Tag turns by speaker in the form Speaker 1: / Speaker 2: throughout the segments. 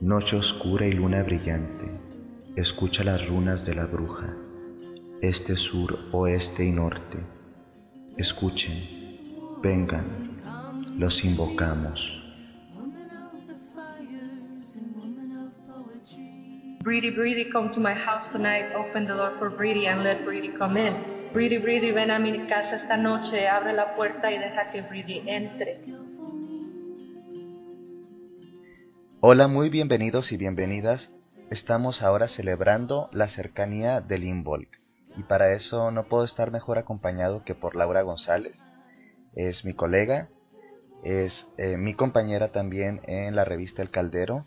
Speaker 1: Noche oscura y luna brillante, escucha las runas de la bruja, este, sur, oeste y norte. Escuchen, vengan, los invocamos.
Speaker 2: Breedy, Breedy, come to my house tonight. Open the door for Breedy and let Breedy come in. Breedy, Breedy, ven a mi casa esta noche. Abre la puerta y deja que Breedy entre.
Speaker 1: Hola, muy bienvenidos y bienvenidas. Estamos ahora celebrando la cercanía del Involk y para eso no puedo estar mejor acompañado que por Laura González. Es mi colega, es eh, mi compañera también en la revista El Caldero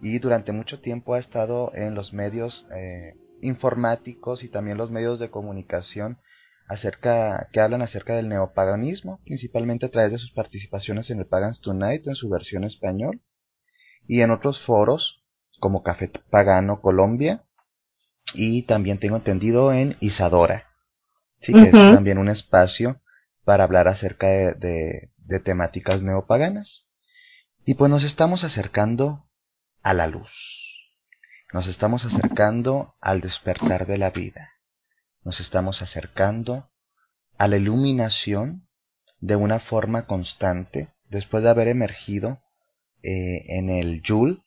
Speaker 1: y durante mucho tiempo ha estado en los medios eh, informáticos y también los medios de comunicación acerca que hablan acerca del neopaganismo, principalmente a través de sus participaciones en el Pagans Tonight en su versión español y en otros foros como Café Pagano Colombia y también tengo entendido en Isadora, sí que es también un espacio para hablar acerca de, de temáticas neopaganas. Y pues nos estamos acercando a la luz, nos estamos acercando al despertar de la vida, nos estamos acercando a la iluminación de una forma constante después de haber emergido eh, en el Yul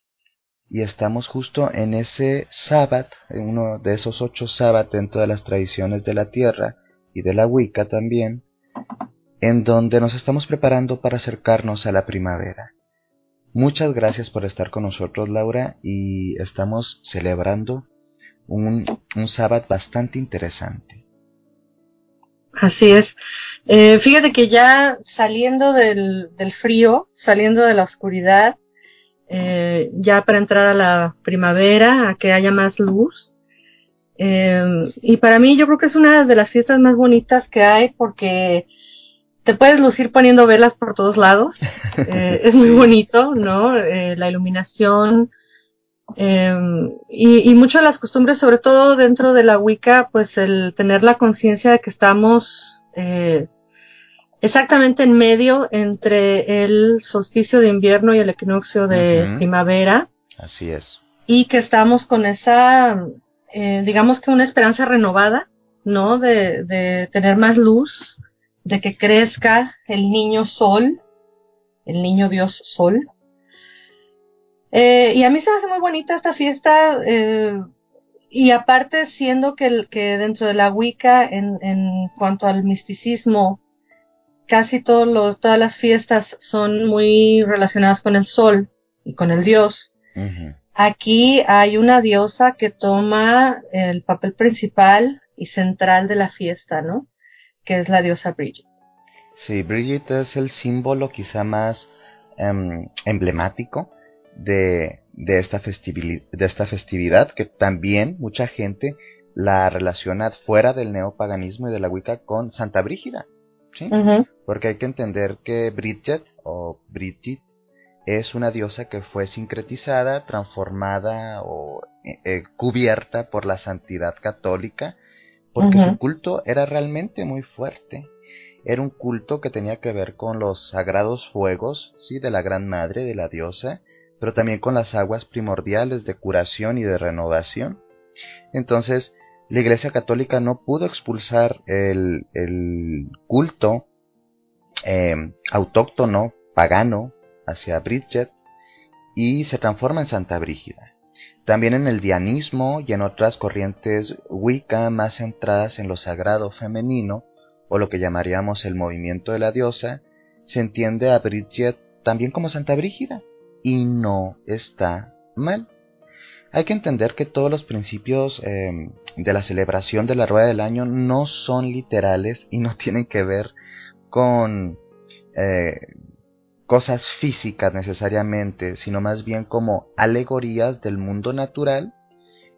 Speaker 1: y estamos justo en ese sábado, en uno de esos ocho sábados dentro de las tradiciones de la tierra y de la Wicca también, en donde nos estamos preparando para acercarnos a la primavera. Muchas gracias por estar con nosotros, Laura, y estamos celebrando un, un sábado bastante interesante.
Speaker 2: Así es. Eh, fíjate que ya saliendo del, del, frío, saliendo de la oscuridad, eh, ya para entrar a la primavera, a que haya más luz. Eh, y para mí yo creo que es una de las fiestas más bonitas que hay porque te puedes lucir poniendo velas por todos lados. Eh, es muy bonito, ¿no? Eh, la iluminación, eh, y, y mucho de las costumbres, sobre todo dentro de la Wicca, pues el tener la conciencia de que estamos eh, exactamente en medio entre el solsticio de invierno y el equinoccio de uh -huh. primavera.
Speaker 1: Así es.
Speaker 2: Y que estamos con esa, eh, digamos que una esperanza renovada, ¿no? De, de tener más luz, de que crezca el niño sol, el niño Dios sol. Eh, y a mí se me hace muy bonita esta fiesta, eh, y aparte siendo que, que dentro de la Wicca, en, en cuanto al misticismo, casi todos los, todas las fiestas son muy relacionadas con el sol y con el dios. Uh -huh. Aquí hay una diosa que toma el papel principal y central de la fiesta, ¿no? Que es la diosa Bridget.
Speaker 1: Sí, Bridget es el símbolo quizá más um, emblemático de, de, esta de esta festividad que también mucha gente la relaciona fuera del neopaganismo y de la Wicca con Santa Brígida. ¿sí? Uh -huh. Porque hay que entender que Bridget o Bridget es una diosa que fue sincretizada, transformada o eh, eh, cubierta por la santidad católica, porque uh -huh. su culto era realmente muy fuerte. Era un culto que tenía que ver con los sagrados fuegos, sí, de la Gran Madre, de la diosa, pero también con las aguas primordiales de curación y de renovación. Entonces, la Iglesia Católica no pudo expulsar el, culto eh, autóctono, pagano, hacia Bridget y se transforma en Santa Brígida. También en el dianismo y en otras corrientes Wicca más centradas en lo sagrado femenino, o lo que llamaríamos el movimiento de la diosa, se entiende a Bridget también como Santa Brígida, y no está mal. Hay que entender que todos los principios eh, de la celebración de la rueda del año no son literales y no tienen que ver con eh, cosas físicas necesariamente, sino más bien como alegorías del mundo natural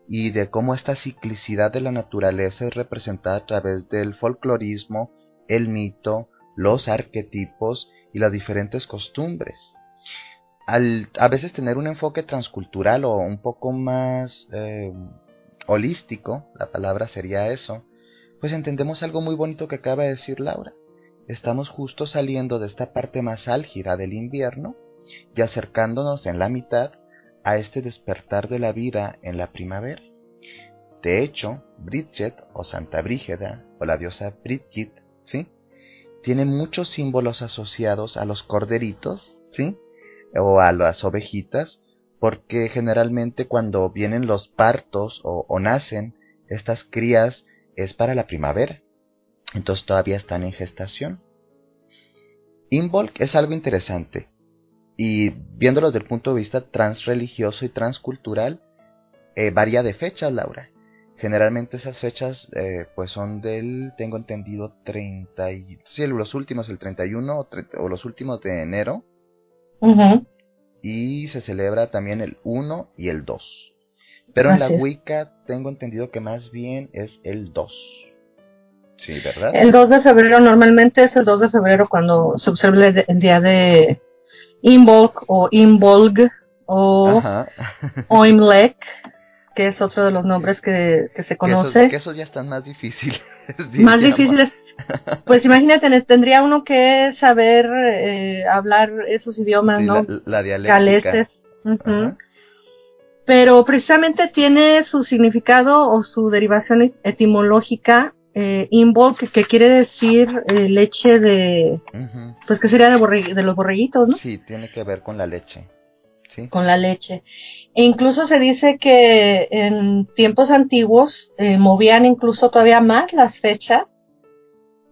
Speaker 1: y de cómo esta ciclicidad de la naturaleza es representada a través del folclorismo, el mito, los arquetipos y las diferentes costumbres al a veces tener un enfoque transcultural o un poco más eh, holístico, la palabra sería eso, pues entendemos algo muy bonito que acaba de decir Laura. Estamos justo saliendo de esta parte más álgida del invierno y acercándonos en la mitad a este despertar de la vida en la primavera. De hecho, Bridget o Santa Brígida o la diosa Bridget, ¿sí? Tiene muchos símbolos asociados a los corderitos, ¿sí? O a las ovejitas, porque generalmente cuando vienen los partos o, o nacen estas crías es para la primavera. Entonces todavía están en gestación. Involk es algo interesante. Y viéndolo desde el punto de vista transreligioso y transcultural, eh, varía de fechas, Laura. Generalmente esas fechas eh, pues son del, tengo entendido, 30 y, sí, los últimos, el 31 o, los últimos de enero. Y se celebra también el 1 y el 2. Pero en la Wicca tengo entendido que más bien es el 2. Sí, ¿verdad?
Speaker 2: El 2 de febrero normalmente es el 2 de febrero cuando se observa el, día de Imbolc o Imbolg o Oimlek, que es otro de los nombres que, se conoce.
Speaker 1: Que esos, ya están más difíciles.
Speaker 2: Más difíciles. Pues imagínate, tendría uno que saber eh, hablar esos idiomas, ¿no?
Speaker 1: La, dialéctica.
Speaker 2: Pero precisamente tiene su significado o su derivación etimológica eh, que, quiere decir eh, leche de, pues que sería de, de los borreguitos, ¿no?
Speaker 1: Sí, tiene que ver con la leche. ¿sí?
Speaker 2: Con la leche. E incluso se dice que en tiempos antiguos eh, movían incluso todavía más las fechas,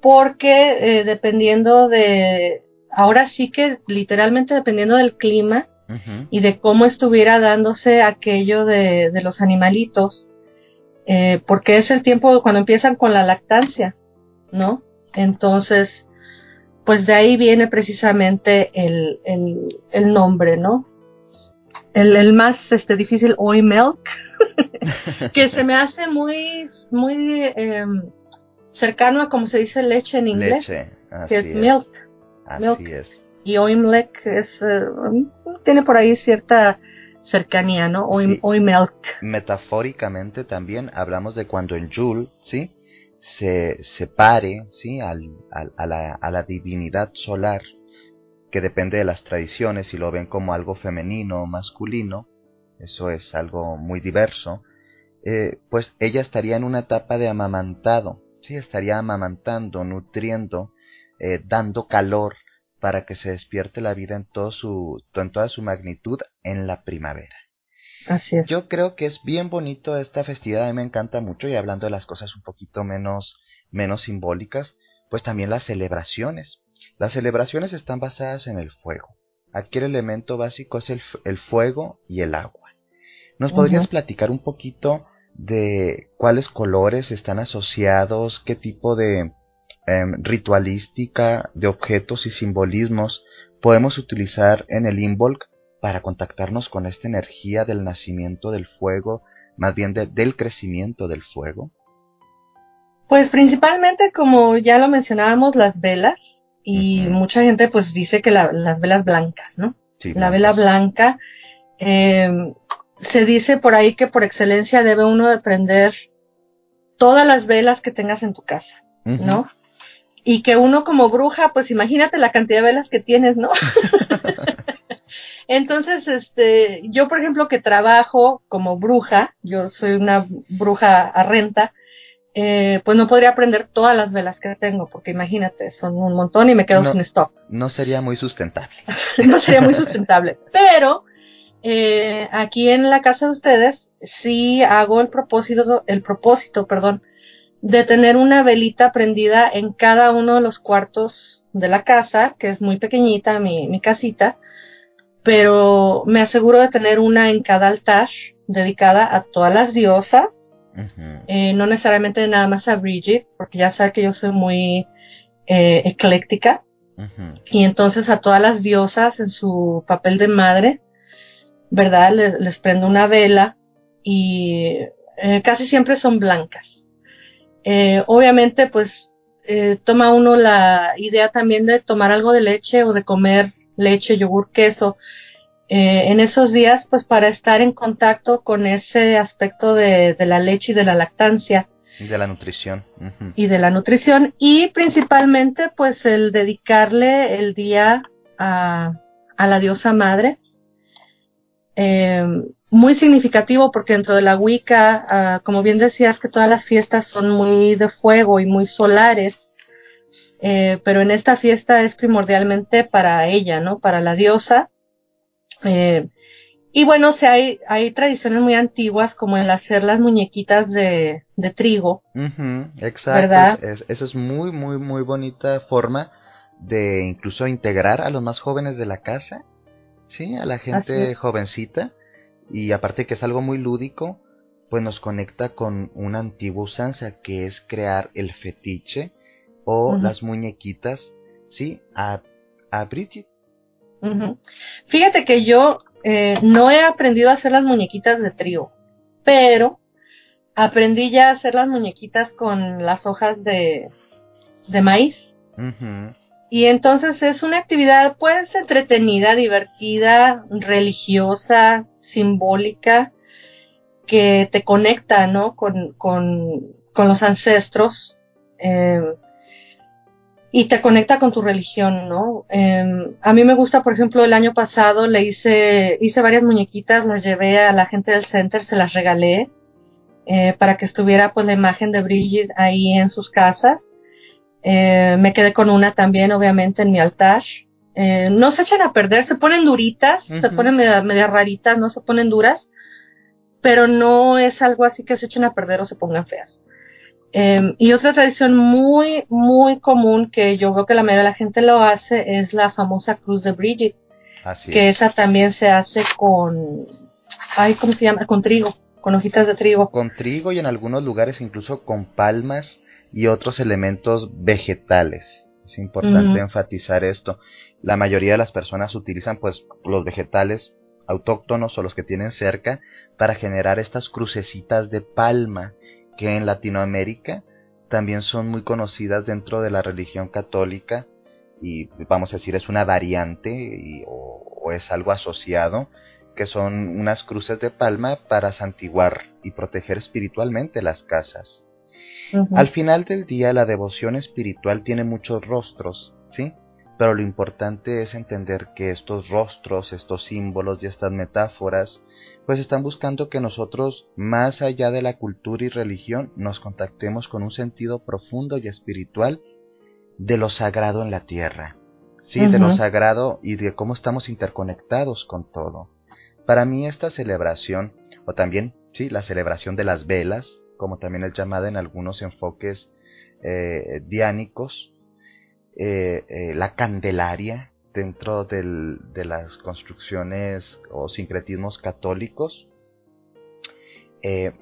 Speaker 2: porque eh, dependiendo de, ahora sí que literalmente dependiendo del clima y de cómo estuviera dándose aquello de, de los animalitos, eh, porque es el tiempo cuando empiezan con la lactancia, ¿no? Entonces, pues de ahí viene precisamente el, el, nombre, ¿no? El, más este, difícil, Oy Milk, que se me hace muy, muy em, cercano a como se dice leche en inglés,
Speaker 1: leche,
Speaker 2: que es, milk.
Speaker 1: Así es.
Speaker 2: Y Oimlek es, eh, tiene por ahí cierta cercanía, ¿no? Hoy, hoy milk.
Speaker 1: Metafóricamente también hablamos de cuando el Yul, ¿sí? Se separe, ¿sí? Al, a, la, a la divinidad solar, que depende de las tradiciones, y lo ven como algo femenino o masculino, eso es algo muy diverso, eh, pues ella estaría en una etapa de amamantado, ¿sí? Estaría amamantando, nutriendo, eh, dando calor para que se despierte la vida en, todo su, en toda su magnitud en la primavera.
Speaker 2: Así es.
Speaker 1: Yo creo que es bien bonito esta festividad, a mí me encanta mucho y hablando de las cosas un poquito menos, menos simbólicas, pues también las celebraciones. Las celebraciones están basadas en el fuego. Aquí el elemento básico es el, el fuego y el agua. ¿Nos podrías platicar un poquito de cuáles colores están asociados, qué tipo de, Em, ritualística de objetos y simbolismos podemos utilizar en el Involk para contactarnos con esta energía del nacimiento del fuego, más bien del crecimiento del fuego?
Speaker 2: Pues principalmente, como ya lo mencionábamos, las velas, y mucha gente pues dice que las velas blancas, ¿no? la vela blanca, em, se dice por ahí que por excelencia debe uno de prender todas las velas que tengas en tu casa, ¿no? y que uno como bruja, pues imagínate la cantidad de velas que tienes, ¿no? Entonces, este, yo por ejemplo que trabajo como bruja, yo soy una bruja a renta, eh, pues no podría prender todas las velas que tengo, porque imagínate, son un montón y me quedo sin stock.
Speaker 1: No sería muy sustentable.
Speaker 2: no sería muy sustentable. Pero eh, aquí en la casa de ustedes sí hago el propósito, el propósito, perdón, de tener una velita prendida en cada uno de los cuartos de la casa, que es muy pequeñita mi, mi casita, pero me aseguro de tener una en cada altar dedicada a todas las diosas, eh, no necesariamente nada más a Bridget, porque ya sabe que yo soy muy eh, ecléctica, y entonces a todas las diosas en su papel de madre, ¿verdad? Les, prendo una vela y eh, casi siempre son blancas. Eh, obviamente, pues eh, toma uno la idea también de tomar algo de leche o de comer leche, yogur, queso. Eh, en esos días, pues para estar en contacto con ese aspecto de, la leche y de la lactancia.
Speaker 1: Y de la nutrición.
Speaker 2: Y de la nutrición. Y principalmente, pues el dedicarle el día a, a la diosa madre. Eh, muy significativo porque dentro de la Wicca, ah, como bien decías que todas las fiestas son muy de fuego y muy solares, eh, pero en esta fiesta es primordialmente para ella, ¿no? Para la diosa. Eh, y bueno, o hay, hay tradiciones muy antiguas como el hacer las muñequitas de, de trigo.
Speaker 1: exacto. esa es muy, muy, muy bonita forma de incluso integrar a los más jóvenes de la casa, ¿sí? A la gente jovencita. Y aparte que es algo muy lúdico, pues nos conecta con una antigua usanza que es crear el fetiche o las muñequitas, ¿sí? A, a Bridget.
Speaker 2: Fíjate que yo eh, no he aprendido a hacer las muñequitas de trigo, pero aprendí ya a hacer las muñequitas con las hojas de, de maíz. Y entonces es una actividad pues entretenida, divertida, religiosa, simbólica, que te conecta, ¿no? Con, con, con los ancestros. Eh, y te conecta con tu religión, ¿no? Em, a mí me gusta, por ejemplo, el año pasado le hice, hice varias muñequitas, las llevé a la gente del center, se las regalé, eh, para que estuviera pues la imagen de Brigitte ahí en sus casas. Eh, me quedé con una también, obviamente, en mi altar. Eh, no se echan a perder, se ponen duritas, se ponen media, raritas, no se ponen duras, pero no es algo así que se echen a perder o se pongan feas. Em, y otra tradición muy, muy común que yo veo que la mayoría de la gente lo hace es la famosa cruz de Bridget. Así que esa también se hace con, ay, ¿cómo se llama? Con trigo, con hojitas de trigo.
Speaker 1: Con trigo y en algunos lugares incluso con palmas y otros elementos vegetales. Es importante enfatizar esto. La mayoría de las personas utilizan pues los vegetales autóctonos o los que tienen cerca para generar estas crucecitas de palma que en Latinoamérica también son muy conocidas dentro de la religión católica y vamos a decir es una variante o, es algo asociado que son unas cruces de palma para santiguar y proteger espiritualmente las casas. Al final del día la devoción espiritual tiene muchos rostros, ¿sí? Pero lo importante es entender que estos rostros, estos símbolos y estas metáforas pues están buscando que nosotros, más allá de la cultura y religión, nos contactemos con un sentido profundo y espiritual de lo sagrado en la tierra, sí, de lo sagrado y de cómo estamos interconectados con todo. Para mí esta celebración, o también, sí, la celebración de las velas, como también es llamada en algunos enfoques eh, diánicos, eh, eh, la Candelaria, dentro de las construcciones o sincretismos católicos, eh,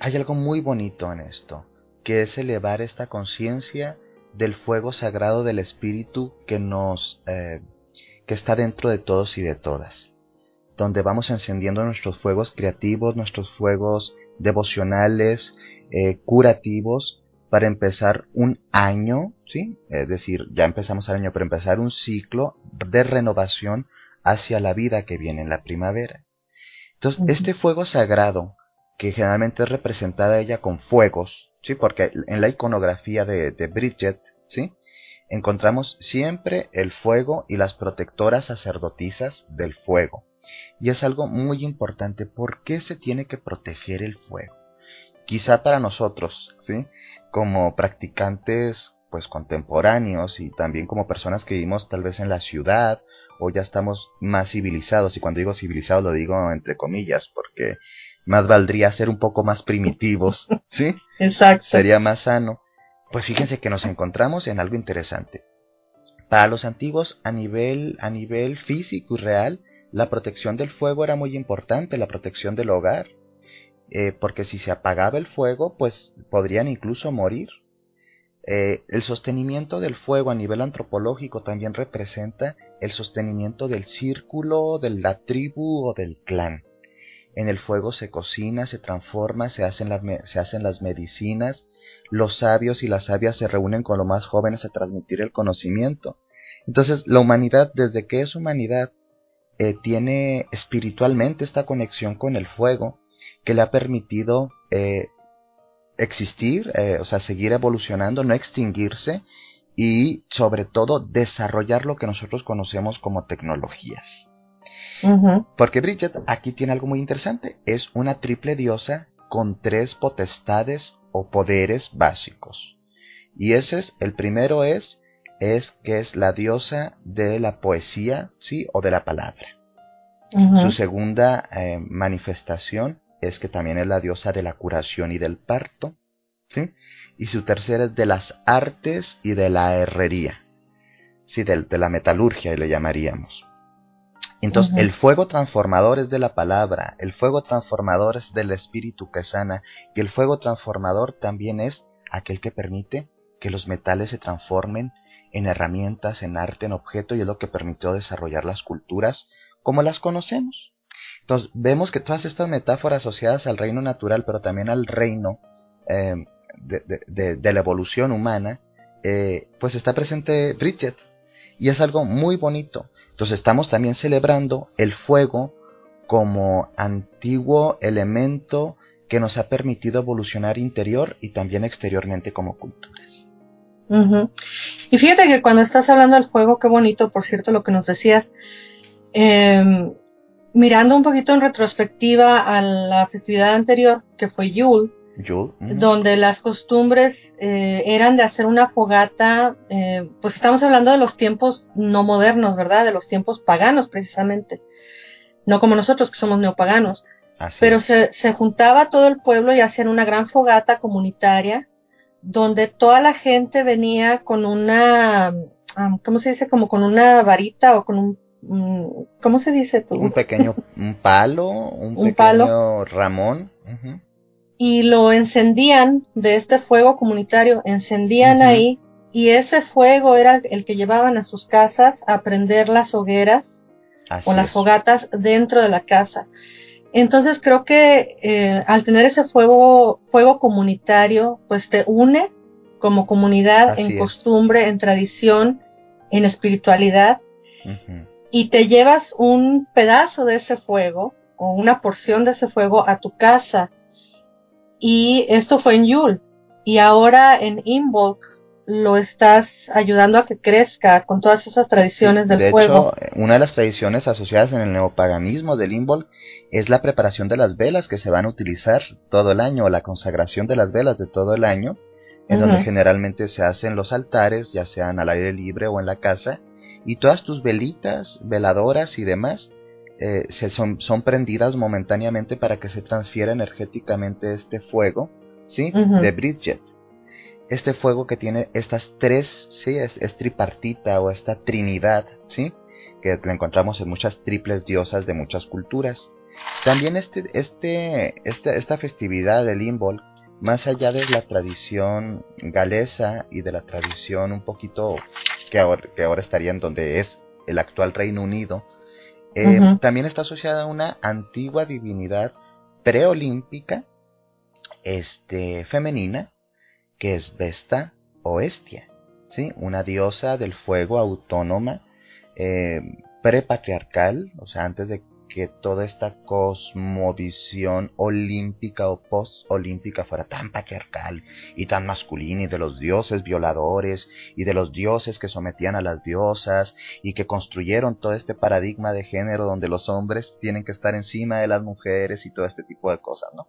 Speaker 1: hay algo muy bonito en esto, que es elevar esta conciencia del fuego sagrado del Espíritu que nos que está dentro de todos y de todas, donde vamos encendiendo nuestros fuegos creativos, nuestros fuegos devocionales, eh, curativos, para empezar un año, ¿sí? Es decir, ya empezamos el año, para empezar un ciclo de renovación hacia la vida que viene en la primavera. Entonces, este fuego sagrado, que generalmente es representada ella con fuegos, ¿sí? Porque en la iconografía de, de Bridget, ¿sí? Encontramos siempre el fuego y las protectoras sacerdotisas del fuego. Y es algo muy importante. ¿Por qué se tiene que proteger el fuego? Quizá para nosotros, ¿sí? como practicantes pues contemporáneos y también como personas que vivimos tal vez en la ciudad o ya estamos más civilizados y cuando digo civilizados lo digo entre comillas porque más valdría ser un poco más primitivos, ¿sí?
Speaker 2: Exacto.
Speaker 1: Sería más sano. Pues fíjense que nos encontramos en algo interesante. Para los antiguos a nivel a nivel físico y real, la protección del fuego era muy importante, la protección del hogar. Eh, porque si se apagaba el fuego, pues podrían incluso morir. Eh, el sostenimiento del fuego a nivel antropológico también representa el sostenimiento del círculo, de la tribu o del clan. En el fuego se cocina, se transforma, se hacen las, se hacen las medicinas, los sabios y las sabias se reúnen con los más jóvenes a transmitir el conocimiento. Entonces, la humanidad, desde que es humanidad, eh, tiene espiritualmente esta conexión con el fuego que le ha permitido eh, existir, eh, o sea, seguir evolucionando, no extinguirse y sobre todo desarrollar lo que nosotros conocemos como tecnologías. Porque Bridget aquí tiene algo muy interesante. Es una triple diosa con tres potestades o poderes básicos. Y ese es, el primero es, es que es la diosa de la poesía, sí, o de la palabra. Su segunda eh, manifestación es que también es la diosa de la curación y del parto, ¿sí? Y su tercera es de las artes y de la herrería, sí, de, de la metalurgia le llamaríamos. Entonces, el fuego transformador es de la palabra, el fuego transformador es del espíritu que sana, y el fuego transformador también es aquel que permite que los metales se transformen en herramientas, en arte, en objeto, y es lo que permitió desarrollar las culturas como las conocemos. Entonces vemos que todas estas metáforas asociadas al reino natural, pero también al reino eh, de, la evolución humana, eh, pues está presente Bridget. Y es algo muy bonito. Entonces estamos también celebrando el fuego como antiguo elemento que nos ha permitido evolucionar interior y también exteriormente como culturas.
Speaker 2: Y fíjate que cuando estás hablando del fuego, qué bonito, por cierto, lo que nos decías, eh, mirando un poquito en retrospectiva a la festividad anterior, que fue Yule, donde las costumbres eh, eran de hacer una fogata, eh, pues estamos hablando de los tiempos no modernos, ¿verdad? De los tiempos paganos precisamente, no como nosotros que somos neopaganos. pero se, se, juntaba todo el pueblo y hacían una gran fogata comunitaria donde toda la gente venía con una, ¿cómo se dice? Como con una varita o con un ¿cómo se dice tú?
Speaker 1: Un pequeño un palo, un, pequeño ramón.
Speaker 2: Y lo encendían de este fuego comunitario, encendían ahí y ese fuego era el que llevaban a sus casas a prender las hogueras o las fogatas dentro de la casa. Entonces creo que eh, al tener ese fuego, fuego comunitario, pues te une como comunidad en costumbre, en tradición, en espiritualidad y te llevas un pedazo de ese fuego o una porción de ese fuego a tu casa. Y esto fue en Yule. Y ahora en Imbolc lo estás ayudando a que crezca con todas esas tradiciones del fuego.
Speaker 1: Hecho, una de las tradiciones asociadas en el neopaganismo del Imbolc es la preparación de las velas que se van a utilizar todo el año, la consagración de las velas de todo el año, en donde generalmente se hacen los altares, ya sean al aire libre o en la casa, y todas tus velitas, veladoras y demás eh, se son, son, prendidas momentáneamente para que se transfiera energéticamente este fuego, ¿sí? De Bridget. Este fuego que tiene estas tres, ¿sí? Es, tripartita o esta trinidad, ¿sí? Que lo encontramos en muchas triples diosas de muchas culturas. También este, este, este esta festividad del Imbol, más allá de la tradición galesa y de la tradición un poquito que ahora, que ahora estaría en donde es el actual Reino Unido, eh, también está asociada a una antigua divinidad preolímpica este, femenina, que es Vesta o Estia, ¿sí? una diosa del fuego autónoma, eh, prepatriarcal, o sea, antes de que toda esta cosmovisión olímpica o post-olímpica fuera tan patriarcal y tan masculina y de los dioses violadores y de los dioses que sometían a las diosas y que construyeron todo este paradigma de género donde los hombres tienen que estar encima de las mujeres y todo este tipo de cosas, ¿no?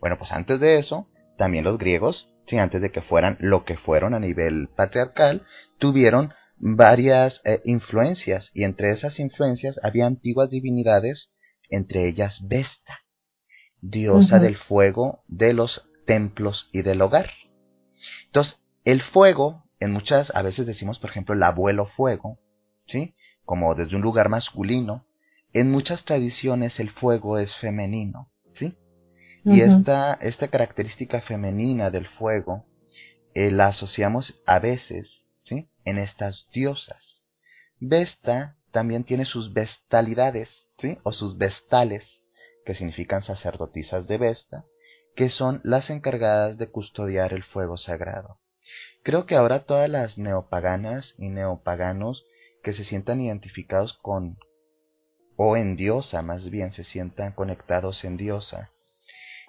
Speaker 1: Bueno, pues antes de eso, también los griegos, sí, antes de que fueran lo que fueron a nivel patriarcal, tuvieron varias eh, influencias y entre esas influencias había antiguas divinidades, entre ellas Vesta, diosa del fuego de los templos y del hogar. Entonces, el fuego, en muchas, a veces decimos, por ejemplo, el abuelo fuego, ¿sí? Como desde un lugar masculino. En muchas tradiciones el fuego es femenino, ¿sí? Y esta, esta característica femenina del fuego eh, la asociamos a veces en estas diosas. Vesta también tiene sus vestalidades, ¿sí? O sus vestales, que significan sacerdotisas de Vesta, que son las encargadas de custodiar el fuego sagrado. Creo que ahora todas las neopaganas y neopaganos que se sientan identificados con o en diosa, más bien se sientan conectados en diosa,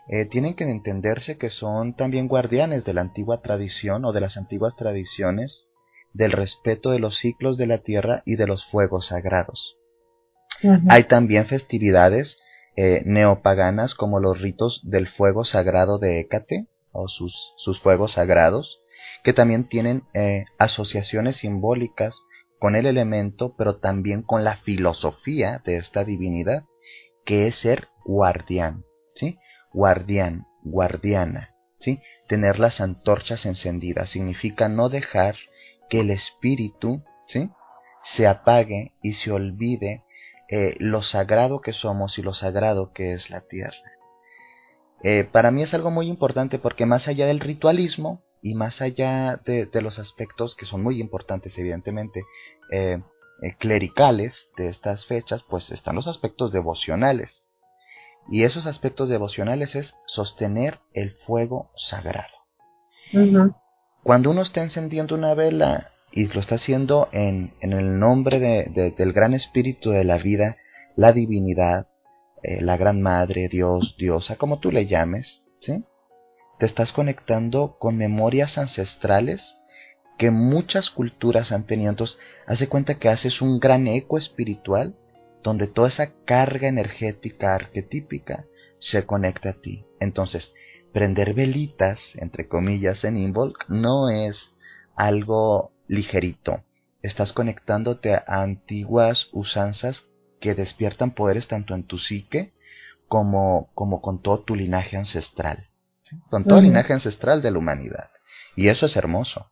Speaker 1: eh, tienen que entenderse que son también guardianes de la antigua tradición o de las antiguas tradiciones del respeto de los ciclos de la tierra y de los fuegos sagrados.
Speaker 3: Hay también festividades eh, neopaganas como los ritos del fuego sagrado de Hécate o sus, sus fuegos sagrados, que también tienen eh, asociaciones simbólicas con el elemento, pero también con la filosofía de esta divinidad, que es ser guardián. Guardián, guardiana, ¿sí? Tener las antorchas encendidas significa no dejar que el espíritu, ¿sí? Se apague y se olvide eh, lo sagrado que somos y lo sagrado que es la tierra. Eh, para mí es algo muy importante porque más allá del ritualismo y más allá de, los aspectos que son muy importantes, evidentemente, eh, clericales de estas fechas, pues están los aspectos devocionales. Y esos aspectos devocionales es sostener el fuego sagrado. Cuando uno está encendiendo una vela y lo está haciendo en, el nombre del gran espíritu de la vida, la divinidad, eh, la gran madre, Dios, diosa, como tú le llames, ¿sí? Te estás conectando con memorias ancestrales que muchas culturas han tenido. Entonces, hace cuenta que haces un gran eco espiritual donde toda esa carga energética arquetípica se conecta a ti. Entonces, prender velitas, entre comillas, en Involk no es algo ligerito. Estás conectándote a antiguas usanzas que despiertan poderes tanto en tu psique como, como con todo tu linaje ancestral, con todo el linaje ancestral de la humanidad. Y eso es hermoso.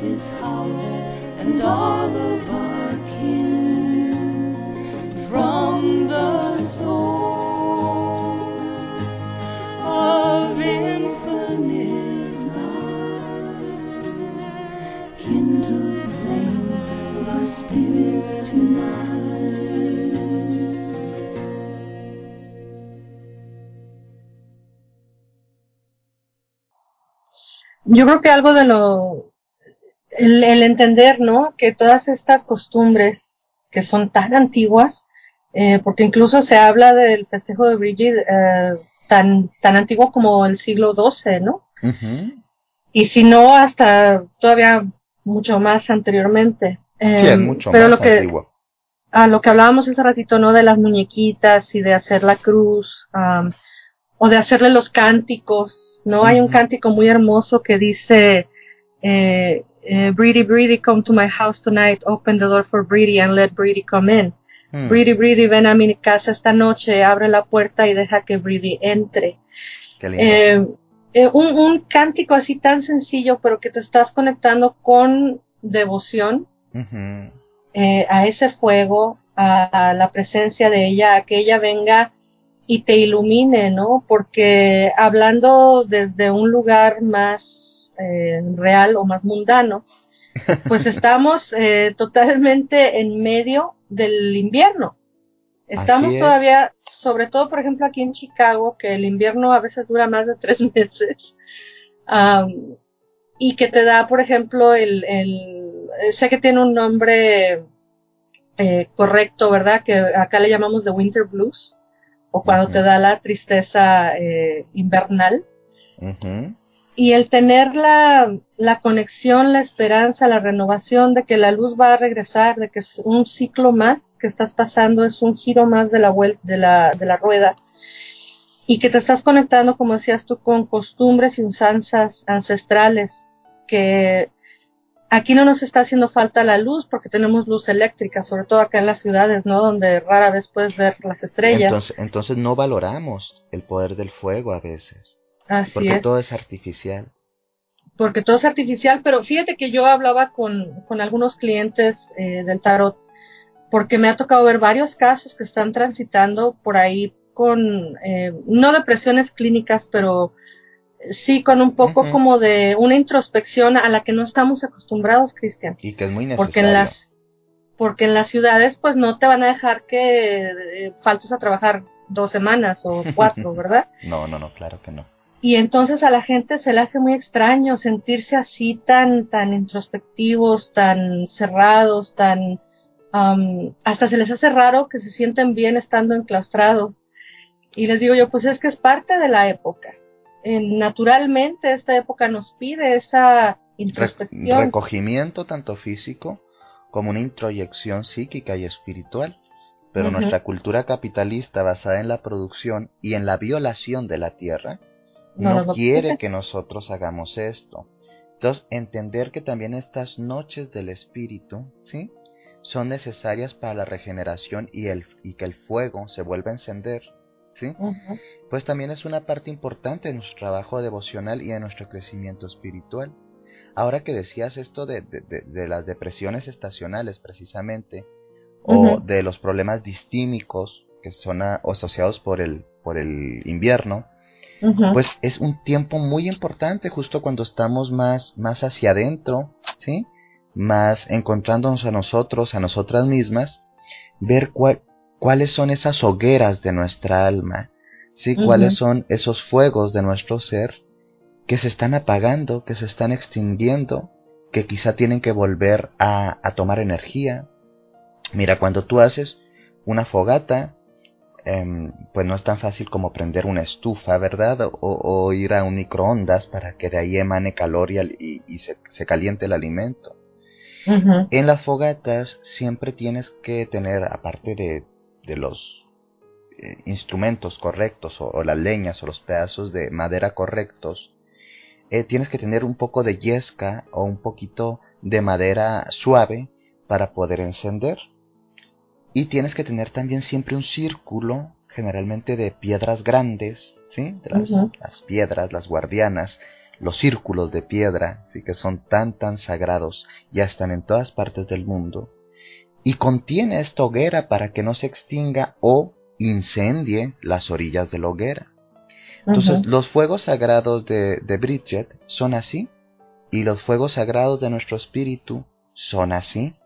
Speaker 3: this house and all of
Speaker 2: Yo creo que algo de lo, el, el entender, ¿no? Que todas estas costumbres que son tan antiguas, eh, porque incluso se habla del festejo de Bridget eh, tan, tan antiguo como el siglo XII, ¿no? Y si no, hasta todavía mucho más anteriormente.
Speaker 1: Sí,
Speaker 2: Eh,
Speaker 1: es mucho
Speaker 2: pero
Speaker 1: más
Speaker 2: lo que,
Speaker 1: antiguo.
Speaker 2: a lo que hablábamos hace ratito, ¿no? De las muñequitas y de hacer la cruz, am, o de hacerle los cánticos, ¿no? Hay un cántico muy hermoso que dice, eh, eh, Breedy, Breedy, come to my house tonight, open the door for Breedy and let Breedy come in.
Speaker 1: Mm,
Speaker 2: Breedy, Breedy, ven a mi casa esta noche, abre la puerta y deja que Breedy entre.
Speaker 1: qué lindo.
Speaker 2: Eh, eh, un, un cántico así tan sencillo, pero que te estás conectando con devoción eh, a ese fuego, a, a la presencia de ella, a que ella venga y te ilumine, ¿no? Porque hablando desde un lugar más eh, real o más mundano, pues estamos eh, totalmente en medio del invierno. Estamos
Speaker 1: es.
Speaker 2: todavía, sobre todo, por ejemplo, aquí en Chicago, que el invierno a veces dura más de tres meses, am, y que te da, por ejemplo, el, el eh, sé que tiene un nombre eh, correcto, ¿verdad? Que acá le llamamos the winter blues, o cuando te da la tristeza eh, invernal. Y el tener la, la conexión, la esperanza, la renovación de que la luz va a regresar, de que es un ciclo más que estás pasando, es un giro más de la vuelta, de la, de la rueda. Y que te estás conectando, como decías tú, con costumbres y usanzas ancestrales, que aquí no nos está haciendo falta la luz porque tenemos luz eléctrica, sobre todo acá en las ciudades, ¿no? Donde rara vez puedes ver las estrellas.
Speaker 1: Entonces, entonces no valoramos el poder del fuego a veces,
Speaker 2: Así
Speaker 1: porque
Speaker 2: es.
Speaker 1: todo es artificial.
Speaker 2: porque todo es artificial, pero fíjate que yo hablaba con, con algunos clientes eh, del tarot, porque me ha tocado ver varios casos que están transitando por ahí con, eh, no depresiones clínicas, pero sí con un poco como de una introspección a la que no estamos acostumbrados, Cristian.
Speaker 1: Y que es muy
Speaker 2: Porque
Speaker 1: necesario.
Speaker 2: en las porque en las ciudades pues no te van a dejar que eh, faltes a trabajar dos semanas o cuatro, ¿verdad?
Speaker 1: No, no, no, claro que no.
Speaker 2: Y entonces a la gente se le hace muy extraño sentirse así tan, tan introspectivos, tan cerrados, tan, am, hasta se les hace raro que se sienten bien estando enclaustrados. Y les digo yo, pues es que es parte de la época. Eh, naturalmente esta época nos pide esa introspección.
Speaker 1: recogimiento tanto físico como una introyección psíquica y espiritual. Pero nuestra cultura capitalista basada en la producción y en la violación de la tierra
Speaker 2: No
Speaker 1: no, quiere que nosotros hagamos esto. Entonces, entender que también estas noches del espíritu, ¿sí? Son necesarias para la regeneración y, el, y que el fuego se vuelva a encender, ¿sí? Pues también es una parte importante de nuestro trabajo devocional y de nuestro crecimiento espiritual. Ahora que decías esto de, de- de- de las depresiones estacionales precisamente, o de los problemas distímicos que son a- asociados por el, por el invierno, pues es un tiempo muy importante justo cuando estamos más, más hacia adentro, ¿sí? Más encontrándonos a nosotros, a nosotras mismas, ver cuál- cuáles son esas hogueras de nuestra alma, ¿sí? Cuáles son esos fuegos de nuestro ser que se están apagando, que se están extinguiendo, que quizá tienen que volver a, a tomar energía. Mira, cuando tú haces una fogata, em, pues no es tan fácil como prender una estufa, ¿verdad? O, o ir a un microondas para que de ahí emane calor y, y- y se, se caliente el alimento. En las fogatas siempre tienes que tener, aparte de, de los eh, instrumentos correctos o, las leñas o los pedazos de madera correctos, eh, tienes que tener un poco de yesca o un poquito de madera suave para poder encender. Y tienes que tener también siempre un círculo, generalmente de piedras grandes, ¿sí? las, piedras, las guardianas, los círculos de piedra, ¿sí? que son tan, tan sagrados, ya están en todas partes del mundo. Y contiene esta hoguera para que no se extinga o incendie las orillas de la hoguera. Entonces, los fuegos sagrados de, de Bridget son así, y los fuegos sagrados de nuestro espíritu son así.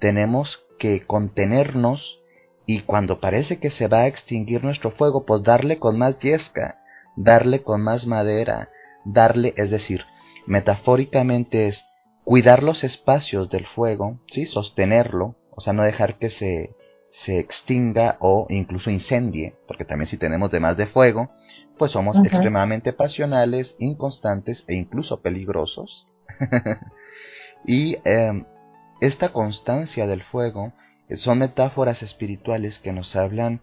Speaker 1: Tenemos que contenernos y cuando parece que se va a extinguir nuestro fuego, pues darle con más yesca, darle con más madera, darle, es decir, metafóricamente es cuidar los espacios del fuego, ¿sí? sostenerlo, o sea, no dejar que se, se extinga o incluso incendie, porque también si tenemos de más de fuego, pues somos extremadamente pasionales, inconstantes e incluso peligrosos. y em, esta constancia del fuego son metáforas espirituales que nos hablan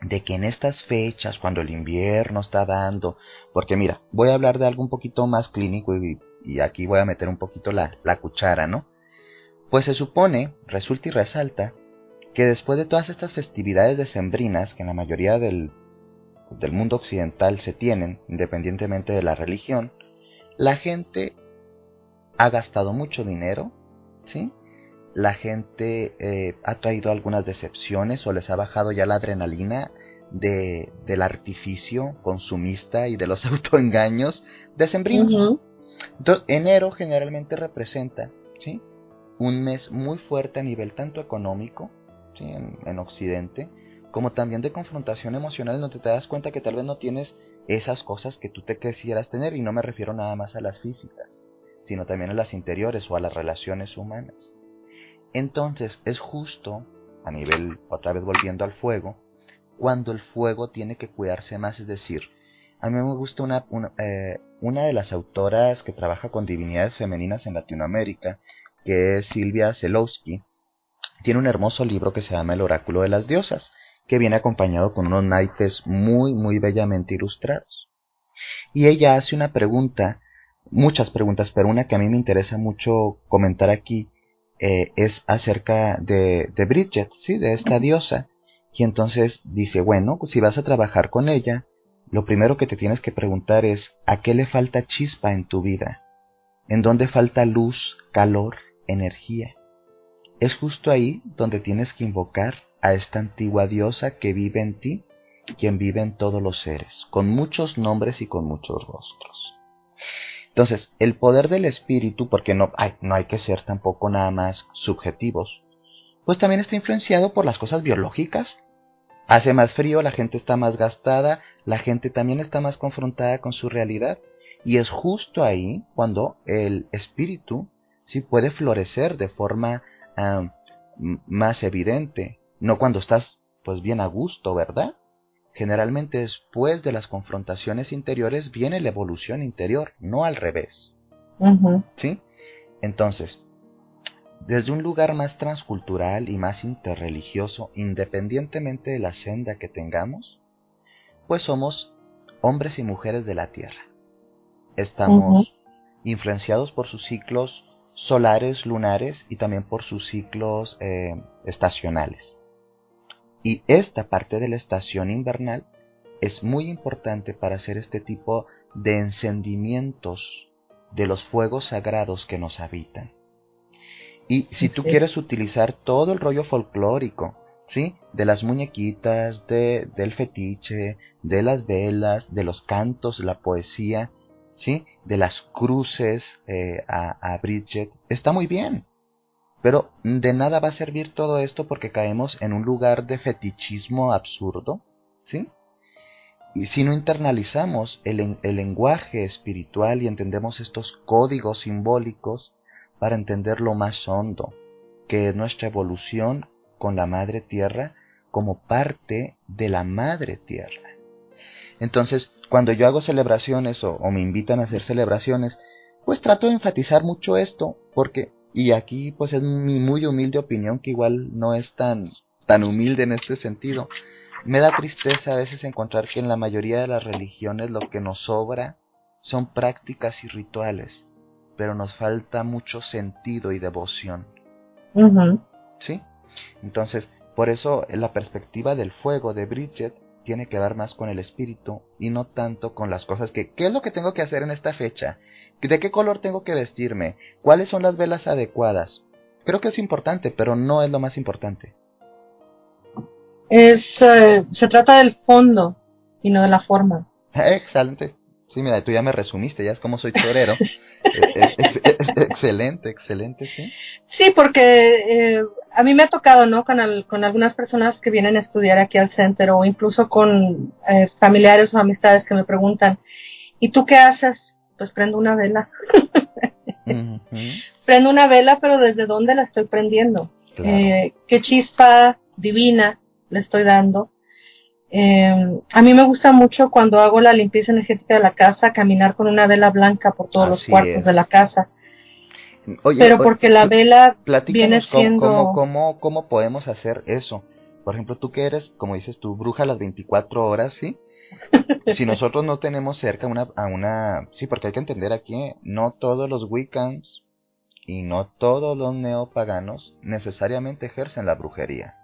Speaker 1: de que en estas fechas, cuando el invierno está dando, porque mira, voy a hablar de algo un poquito más clínico y, aquí voy a meter un poquito la, la cuchara, ¿no? Pues se supone, resulta y resalta, que después de todas estas festividades decembrinas que en la mayoría del, del mundo occidental se tienen, independientemente de la religión, la gente ha gastado mucho dinero, ¿sí? La gente eh, ha traído algunas decepciones o les ha bajado ya la adrenalina de, del artificio consumista y de los autoengaños decembrinos. Entonces, enero generalmente representa, ¿sí? Un mes muy fuerte a nivel tanto económico, en, Occidente, como también de confrontación emocional donde te das cuenta que tal vez no tienes esas cosas que tú te quisieras tener y no me refiero nada más a las físicas, sino también a las interiores o a las relaciones humanas. Entonces es justo, a nivel, otra vez volviendo al fuego, cuando el fuego tiene que cuidarse más, es decir, a mí me gusta una, una, eh, una de las autoras que trabaja con divinidades femeninas en Latinoamérica, que es Silvia Zelowski, tiene un hermoso libro que se llama El oráculo de las diosas, que viene acompañado con unos naipes muy, muy bellamente ilustrados. Y ella hace una pregunta, muchas preguntas, pero una que a mí me interesa mucho comentar aquí eh, es acerca de, de Bridget, ¿sí? de esta diosa. Y entonces dice, bueno, si vas a trabajar con ella, lo primero que te tienes que preguntar es, ¿a qué le falta chispa en tu vida? ¿En dónde falta luz, calor, energía? Es justo ahí donde tienes que invocar a esta antigua diosa que vive en ti, quien vive en todos los seres, con muchos nombres y con muchos rostros. Entonces, el poder del espíritu, porque no hay, no hay que ser tampoco nada más subjetivos, pues también está influenciado por las cosas biológicas. Hace más frío, la gente está más gastada, la gente también está más confrontada con su realidad. Y es justo ahí cuando el espíritu sí puede florecer de forma más evidente, no cuando estás pues bien a gusto, ¿verdad? Generalmente después de las confrontaciones interiores viene la evolución interior, no al revés. ¿Sí? Entonces, desde un lugar más transcultural y más interreligioso, independientemente de la senda que tengamos, pues somos hombres y mujeres de la Tierra. Estamos influenciados por sus ciclos solares, lunares y también por sus ciclos eh, estacionales. Y esta parte de la estación invernal es muy importante para hacer este tipo de encendimientos de los fuegos sagrados que nos habitan. Y si tú quieres utilizar todo el rollo folclórico, ¿sí? De las muñequitas, de, del fetiche, de las velas, de los cantos, la poesía, ¿sí? De las cruces eh, a, a Bridget, está muy bien. Pero de nada va a servir todo esto porque caemos en un lugar de fetichismo absurdo, ¿sí? Y si no internalizamos el, el, lenguaje espiritual y entendemos estos códigos simbólicos para entender lo más hondo, que es nuestra evolución con la Madre Tierra como parte de la Madre Tierra. Entonces, cuando yo hago celebraciones o, me invitan a hacer celebraciones, pues trato de enfatizar mucho esto, porque, y aquí pues es mi muy humilde opinión que igual no es tan, tan humilde en este sentido. Me da tristeza a veces encontrar que en la mayoría de las religiones lo que nos sobra son prácticas y rituales, pero nos falta mucho sentido y devoción. ¿Sí? Entonces, por eso la perspectiva del fuego de Bridget tiene que ver más con el espíritu y no tanto con las cosas que, ¿qué es lo que tengo que hacer en esta fecha? ¿De qué color tengo que vestirme? ¿Cuáles son las velas adecuadas? Creo que es importante, pero no es lo más importante.
Speaker 2: Es, eh, se trata del fondo y no de la forma.
Speaker 1: Excelente. Sí, mira, tú ya me resumiste, ya es como soy torero. Eh, ex- ex- excelente, excelente, sí.
Speaker 2: Sí, porque eh, a mí me ha tocado, ¿no? Con, al- con algunas personas que vienen a estudiar aquí al centro o incluso con eh, familiares o amistades que me preguntan, ¿y tú qué haces? Pues prendo una vela. Prendo una vela, pero ¿desde dónde la estoy prendiendo?
Speaker 1: claro.
Speaker 2: Eh, ¿Qué chispa divina le estoy dando? Eh, a mí me gusta mucho cuando hago la limpieza energética de la casa, caminar con una vela blanca por todos los cuartos
Speaker 1: es.
Speaker 2: de la casa.
Speaker 1: Oye,
Speaker 2: Pero
Speaker 1: oye,
Speaker 2: porque la vela viene siendo-
Speaker 1: cómo, cómo, cómo podemos hacer eso. Por ejemplo, tú que eres, como dices tú, bruja a las 24 horas, ¿sí? si nosotros no tenemos cerca una, a una... Sí, porque hay que entender aquí, no todos los Wiccans y no todos los neopaganos necesariamente ejercen la brujería,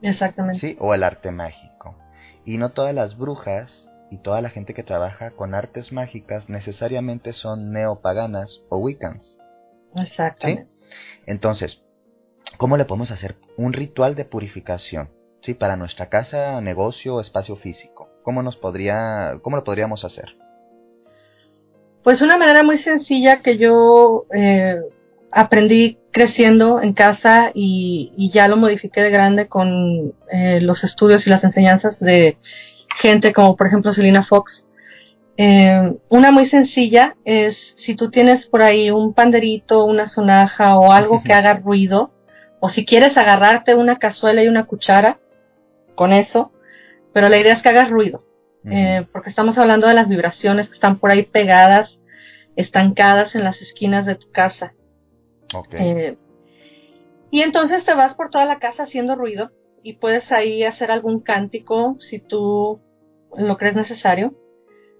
Speaker 2: Exactamente.
Speaker 1: ¿sí? O el arte mágico. Y no todas las brujas y toda la gente que trabaja con artes mágicas necesariamente son neopaganas o Wiccans.
Speaker 2: Exactamente.
Speaker 1: Entonces, ¿cómo le podemos hacer un ritual de purificación? Sí, para nuestra casa, negocio o espacio físico. ¿Cómo nos podría, cómo lo podríamos hacer?
Speaker 2: Pues una manera muy sencilla que yo eh, aprendí creciendo en casa y, y ya lo modifiqué de grande con eh, los estudios y las enseñanzas de gente como por ejemplo Selina Fox. Eh, una muy sencilla es si tú tienes por ahí un panderito, una sonaja o algo que haga ruido, o si quieres agarrarte una cazuela y una cuchara, con eso, pero la idea es que hagas ruido. Eh, porque estamos hablando de las vibraciones que están por ahí pegadas, estancadas en las esquinas de tu casa.
Speaker 1: Ok.
Speaker 2: Eh, y entonces te vas por toda la casa haciendo ruido y puedes ahí hacer algún cántico si tú lo crees necesario.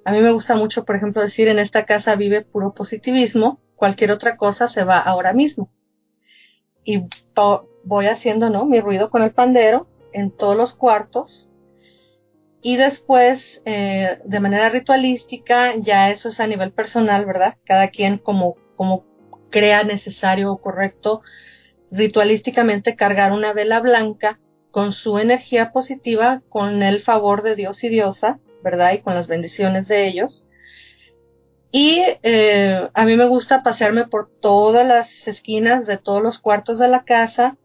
Speaker 2: A mí me gusta mucho, por ejemplo, decir en esta casa vive puro positivismo, cualquier otra cosa se va ahora mismo. Y voy haciendo, ¿no? Mi ruido con el pandero en todos los cuartos y después, eh, de manera ritualística, ya eso es a nivel personal, ¿verdad? Cada quien como, como crea necesario o correcto, ritualísticamente cargar una vela blanca con su energía positiva, con el favor de Dios y diosa, ¿verdad? Y con las bendiciones de ellos. Y eh, a mí me gusta pasearme por todas las esquinas de todos los cuartos de la casa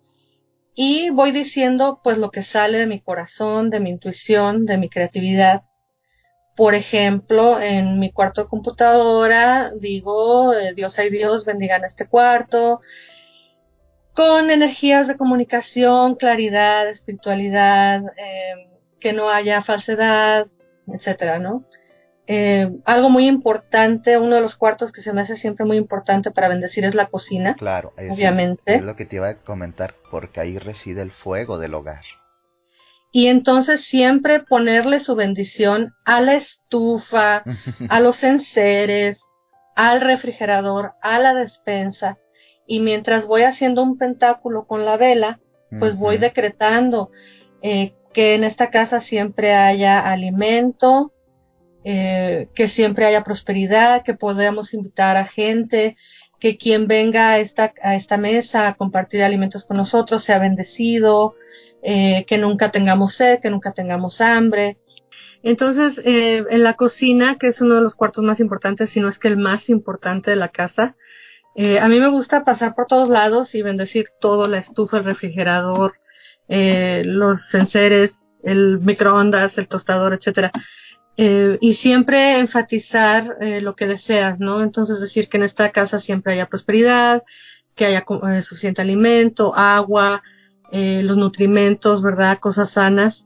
Speaker 2: y voy diciendo pues lo que sale de mi corazón, de mi intuición, de mi creatividad. Por ejemplo, en mi cuarto de computadora digo, eh, Dios hay Dios, bendigan este cuarto, con energías de comunicación, claridad, espiritualidad, eh, que no haya falsedad, etcétera, ¿no? Eh, algo muy importante, uno de los cuartos que se me hace siempre muy importante para bendecir es la cocina.
Speaker 1: Claro, es,
Speaker 2: Obviamente.
Speaker 1: es lo que te iba a comentar, porque ahí reside el fuego del hogar.
Speaker 2: Y entonces siempre ponerle su bendición a la estufa, a los enseres, al refrigerador, a la despensa. Y mientras voy haciendo un pentáculo con la vela, pues voy decretando eh, que en esta casa siempre haya alimento, eh, que siempre haya prosperidad, que podamos invitar a gente, que quien venga a esta, a esta mesa a compartir alimentos con nosotros sea bendecido, eh, que nunca tengamos sed, que nunca tengamos hambre. Entonces, eh, en la cocina, que es uno de los cuartos más importantes, si no es que el más importante de la casa, eh, a mí me gusta pasar por todos lados y bendecir todo, la estufa, el refrigerador, eh, los enseres, el microondas, el tostador, etcétera. Eh, y siempre enfatizar lo que deseas, ¿no? Entonces decir que en esta casa siempre haya prosperidad, que haya suficiente alimento, agua, eh, los nutrimentos, ¿verdad? Cosas sanas.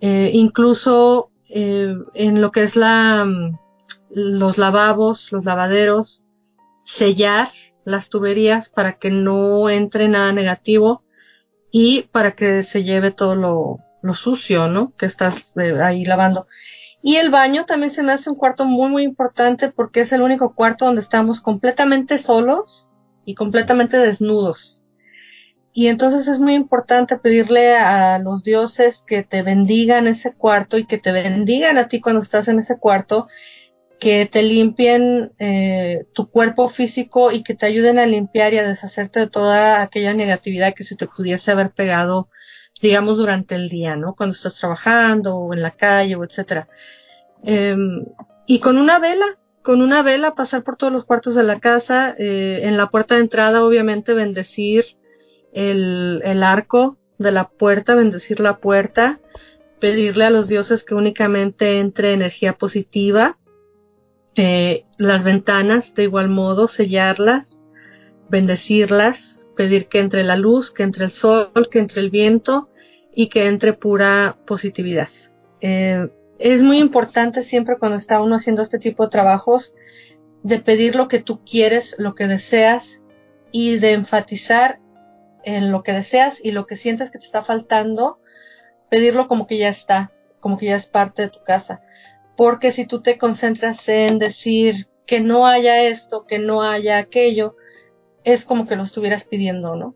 Speaker 2: Eh, incluso eh, en lo que es la, mm, los lavabos, los lavaderos, sellar las tuberías para que no entre nada negativo y para que se lleve todo lo, lo sucio, ¿no? Que estás eh, ahí lavando. Y el baño también se me hace un cuarto muy, muy importante porque es el único cuarto donde estamos completamente solos y completamente desnudos. Y entonces es muy importante pedirle a los dioses que te bendigan ese cuarto y que te bendigan a ti cuando estás en ese cuarto, que te limpien eh, tu cuerpo físico y que te ayuden a limpiar y a deshacerte de toda aquella negatividad que se te pudiese haber pegado, digamos, durante el día, ¿no? Cuando estás trabajando o en la calle o etcétera. Em, y con una vela, con una vela pasar por todos los cuartos de la casa, eh, en la puerta de entrada obviamente bendecir el, arco de la puerta, bendecir la puerta, pedirle a los dioses que únicamente entre energía positiva, eh, las ventanas de igual modo, sellarlas, bendecirlas, pedir que entre la luz, que entre el sol, que entre el viento y que entre pura positividad. Eh, es muy importante siempre cuando está uno haciendo este tipo de trabajos de pedir lo que tú quieres, lo que deseas y de enfatizar en lo que deseas y lo que sientes que te está faltando, pedirlo como que ya está, como que ya es parte de tu casa. Porque si tú te concentras en decir que no haya esto, que no haya aquello, es como que lo estuvieras pidiendo, ¿no?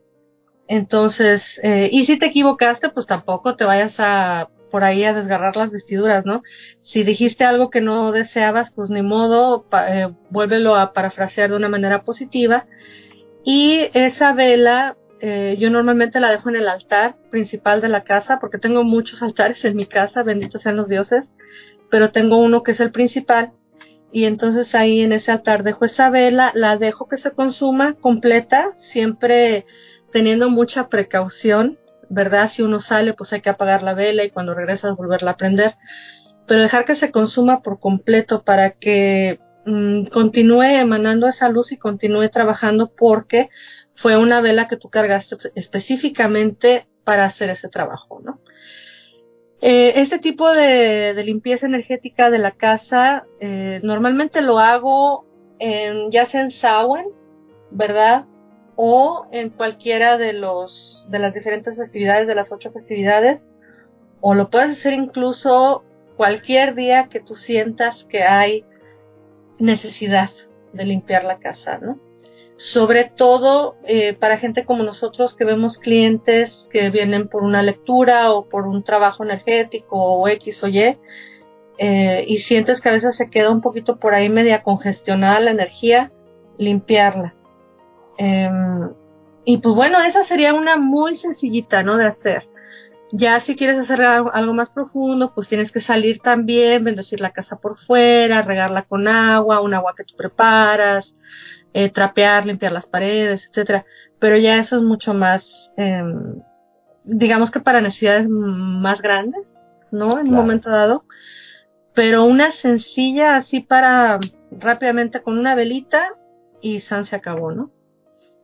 Speaker 2: Entonces, eh, y si te equivocaste, pues tampoco te vayas a por ahí a desgarrar las vestiduras, ¿no? Si dijiste algo que no deseabas, pues ni modo, eh, vuélvelo a parafrasear de una manera positiva. Y esa vela, eh, yo normalmente la dejo en el altar principal de la casa, porque tengo muchos altares en mi casa, benditos sean los dioses, pero tengo uno que es el principal, y entonces ahí en ese altar dejo esa vela, la dejo que se consuma completa, siempre teniendo mucha precaución, ¿verdad? Si uno sale, pues hay que apagar la vela y cuando regresas volverla a prender, pero dejar que se consuma por completo para que mm, continúe emanando esa luz y continúe trabajando porque fue una vela que tú cargaste específicamente para hacer ese trabajo, ¿no? Eh, este tipo de, limpieza energética de la casa eh, normalmente lo hago en, ya sea en Samhain, ¿verdad? O en cualquiera de los de las diferentes festividades de las ocho festividades, o lo puedes hacer incluso cualquier día que tú sientas que hay necesidad de limpiar la casa, ¿no? Sobre todo eh, para gente como nosotros que vemos clientes que vienen por una lectura o por un trabajo energético o X o Y, eh, y sientes que a veces se queda un poquito por ahí media congestionada la energía, limpiarla. Em, y pues bueno, esa sería una muy sencillita, ¿no? De hacer. Ya si quieres hacer algo más profundo, pues tienes que salir también, bendecir la casa por fuera, regarla con agua, un agua que tú preparas, eh, trapear, limpiar las paredes, etcétera. Pero ya eso es mucho más, eh, digamos que para necesidades más grandes, ¿no? En un momento dado. Pero una sencilla así para rápidamente con una velita y San se acabó, ¿no?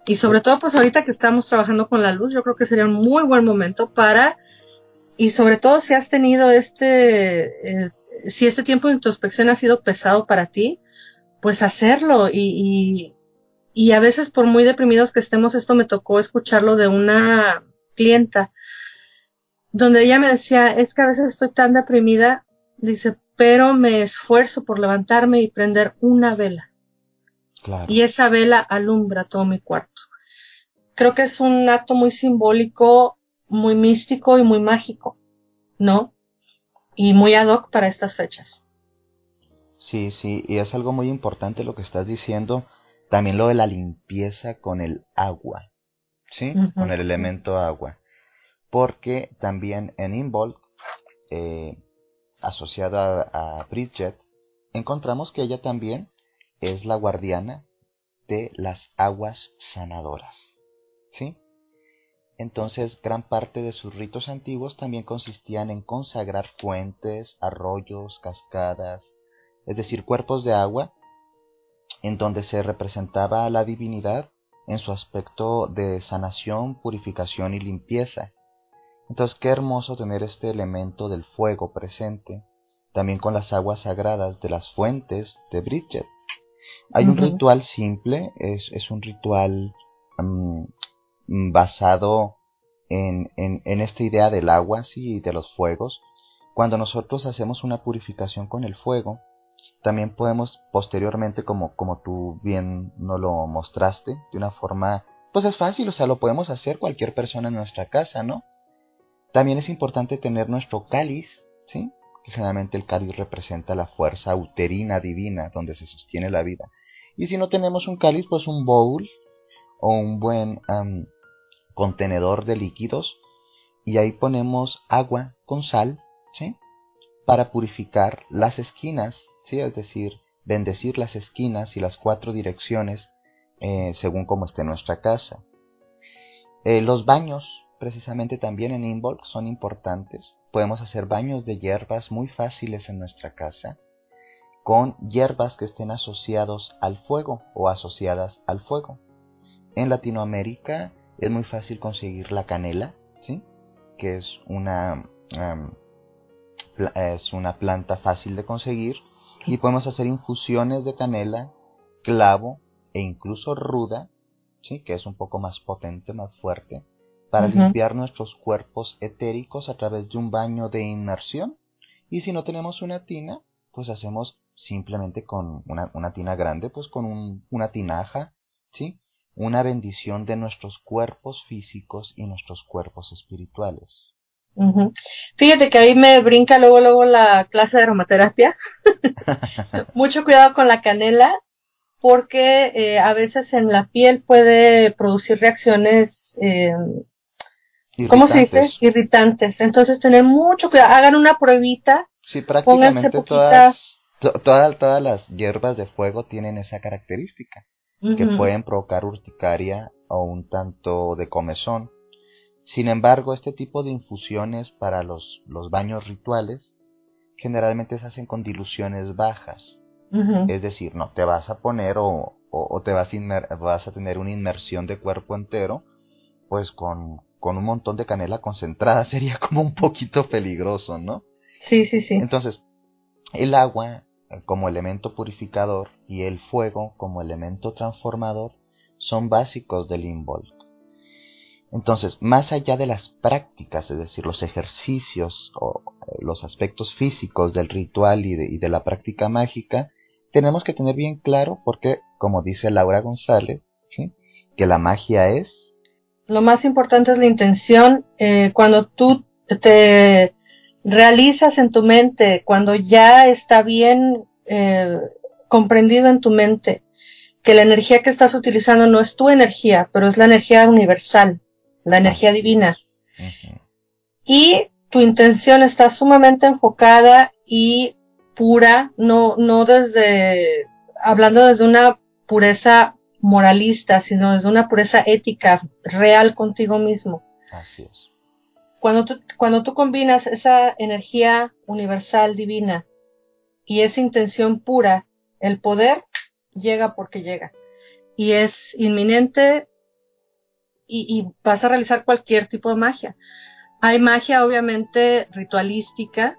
Speaker 2: Y sobre todo, pues ahorita que estamos trabajando con la luz, yo creo que sería un muy buen momento para, y sobre todo si has tenido este, eh, si este tiempo de introspección ha sido pesado para ti, pues hacerlo y, y a veces por muy deprimidos que estemos, esto me tocó escucharlo de una clienta, donde ella me decía, es que a veces estoy tan deprimida, dice, pero me esfuerzo por levantarme y prender una vela. Y esa vela alumbra todo mi cuarto. Creo que es un acto muy simbólico, muy místico y muy mágico, ¿no? Y muy ad hoc para estas fechas.
Speaker 1: Sí, sí, y es algo muy importante lo que estás diciendo, también lo de la limpieza con el agua, ¿sí? Con el elemento agua. Porque también en Involk, eh, asociada a Bridget, encontramos que ella también es la guardiana de las aguas sanadoras, ¿sí? Entonces, gran parte de sus ritos antiguos también consistían en consagrar fuentes, arroyos, cascadas, es decir, cuerpos de agua en donde se representaba a la divinidad en su aspecto de sanación, purificación y limpieza. Entonces qué hermoso tener este elemento del fuego presente, también con las aguas sagradas de las fuentes de Bridget. Hay un ritual simple, es, es un ritual mm, basado en, en, en esta idea del agua, sí, y de los fuegos, cuando nosotros hacemos una purificación con el fuego, también podemos posteriormente, como, como tú bien nos lo mostraste, de una forma, pues es fácil, o sea, lo podemos hacer cualquier persona en nuestra casa, ¿no? También es importante tener nuestro cáliz, ¿sí? Que generalmente el cáliz representa la fuerza uterina divina donde se sostiene la vida. Y si no tenemos un cáliz, pues un bowl o un buen contenedor de líquidos y ahí ponemos agua con sal, ¿sí? Para purificar las esquinas, ¿sí? Es decir, bendecir las esquinas y las cuatro direcciones eh, según como esté nuestra casa. Eh, los baños, precisamente también en Involk, son importantes. Podemos hacer baños de hierbas muy fáciles en nuestra casa, con hierbas que estén asociados al fuego o asociadas al fuego. En Latinoamérica es muy fácil conseguir la canela, ¿sí? que es una, es una planta fácil de conseguir y podemos hacer infusiones de canela, clavo e incluso ruda, ¿sí? que es un poco más potente, más fuerte, para limpiar nuestros cuerpos etéricos a través de un baño de inmersión. Y si no tenemos una tina, pues hacemos simplemente con una, una tina grande, pues con un, una tinaja, ¿sí? una bendición de nuestros cuerpos físicos y nuestros cuerpos espirituales.
Speaker 2: Fíjate que ahí me brinca luego luego la clase de aromaterapia. Mucho cuidado con la canela porque eh, a veces en la piel puede producir reacciones, eh, ¿cómo se dice? Irritantes. Entonces tener mucho cuidado. Hagan una pruebita.
Speaker 1: Sí, prácticamente todas, todas las hierbas de fuego tienen esa característica que pueden provocar urticaria o un tanto de comezón. Sin embargo, este tipo de infusiones para los, los baños rituales generalmente se hacen con diluciones bajas. Es decir, no te vas a poner o, o, te vas a, vas a tener una inmersión de cuerpo entero, pues con, con un montón de canela concentrada sería como un poquito peligroso, ¿no?
Speaker 2: Sí, sí, sí.
Speaker 1: Entonces, el agua como elemento purificador y el fuego como elemento transformador son básicos del Involk. Entonces, más allá de las prácticas, es decir, los ejercicios o eh, los aspectos físicos del ritual y de, la práctica mágica, tenemos que tener bien claro, porque, como dice Laura González, que la magia es...
Speaker 2: Lo más importante es la intención. Eh, cuando tú te realizas en tu mente cuando ya está bien eh, comprendido en tu mente que la energía que estás utilizando no es tu energía, pero es la energía universal, la energía divina. Y tu intención está sumamente enfocada y pura, no, no desde, hablando desde una pureza moralista, sino desde una pureza ética real contigo mismo.
Speaker 1: Así es.
Speaker 2: Cuando tú, cuando tú combinas esa energía universal divina y esa intención pura, el poder llega porque llega. Y es inminente y, vas a realizar cualquier tipo de magia. Hay magia obviamente ritualística,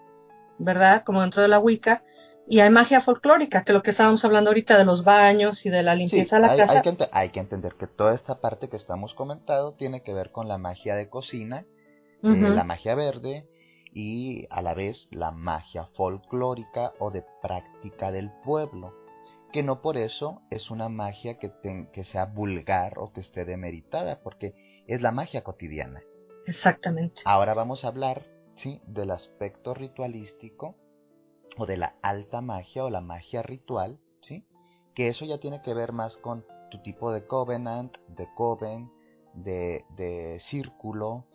Speaker 2: ¿verdad? Como dentro de la Wicca, y hay magia folclórica, que lo que estábamos hablando ahorita de los baños y de la limpieza de la casa.
Speaker 1: Hay que, hay que, entender que toda esta parte que estamos comentando tiene que ver con la magia de cocina eh, la magia verde y a la vez la magia folclórica o de práctica del pueblo, que no por eso es una magia que, que sea vulgar o que esté demeritada, porque es la magia cotidiana.
Speaker 2: Exactamente.
Speaker 1: Ahora vamos a hablar ¿sí? del aspecto ritualístico o de la alta magia o la magia ritual, ¿sí? que eso ya tiene que ver más con tu tipo de covenant, de coven, de, de círculo,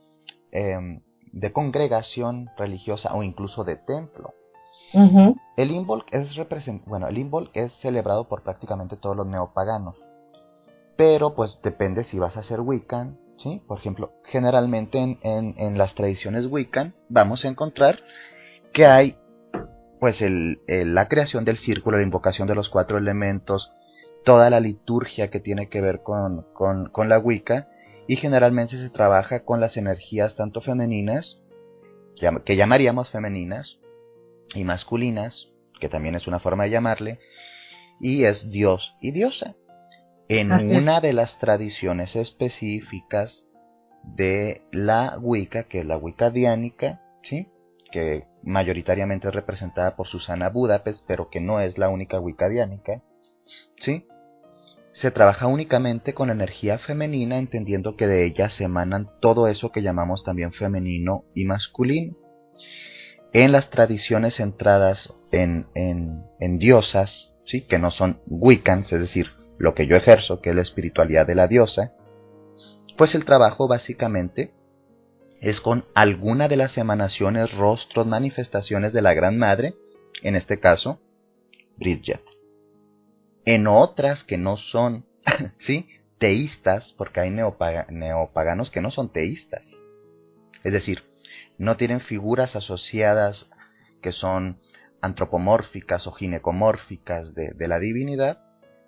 Speaker 1: Em, de congregación religiosa o incluso de templo. El Involk es bueno, el es celebrado por prácticamente todos los neopaganos. Pero pues depende si vas a ser Wiccan, ¿sí? Por ejemplo, generalmente en, las tradiciones Wiccan vamos a encontrar que hay pues el, la creación del círculo, la invocación de los cuatro elementos, toda la liturgia que tiene que ver con, con la Wicca, y generalmente se trabaja con las energías tanto femeninas, que llamaríamos femeninas, y masculinas, que también es una forma de llamarle, y es Dios y diosa. En una de las tradiciones específicas de la Wicca, que es la Wicca diánica, ¿sí? que mayoritariamente es representada por Susana Budapest, pero que no es la única Wicca diánica, ¿sí? se trabaja únicamente con energía femenina, entendiendo que de ella se emanan todo eso que llamamos también femenino y masculino. En las tradiciones centradas en, en, diosas, ¿sí? que no son Wiccans, es decir, lo que yo ejerzo, que es la espiritualidad de la diosa, pues el trabajo básicamente es con alguna de las emanaciones, rostros, manifestaciones de la Gran Madre, en este caso, Bridget. En otras que no son, ¿sí? Teístas, porque hay neopaganos que no son teístas. Es decir, no tienen figuras asociadas que son antropomórficas o ginecomórficas de, la divinidad,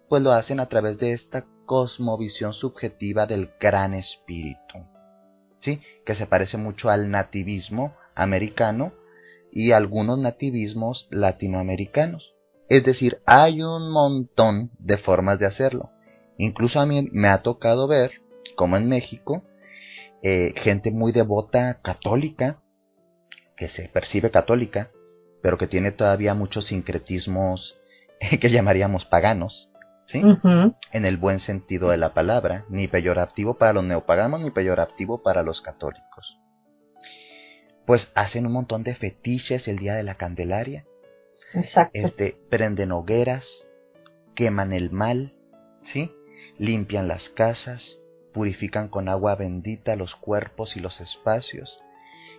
Speaker 1: pues lo hacen a través de esta cosmovisión subjetiva del gran espíritu, ¿sí? que se parece mucho al nativismo americano y algunos nativismos latinoamericanos. Es decir, hay un montón de formas de hacerlo. Incluso a mí me ha tocado ver, como en México, eh, gente muy devota católica, que se percibe católica, pero que tiene todavía muchos sincretismos que llamaríamos paganos, ¿sí? En el buen sentido de la palabra, ni peyorativo para los neopaganos ni peyorativo para los católicos. Pues hacen un montón de fetiches el día de la Candelaria.
Speaker 2: Exacto.
Speaker 1: Este, prenden hogueras, queman el mal, ¿sí? Limpian las casas, purifican con agua bendita los cuerpos y los espacios.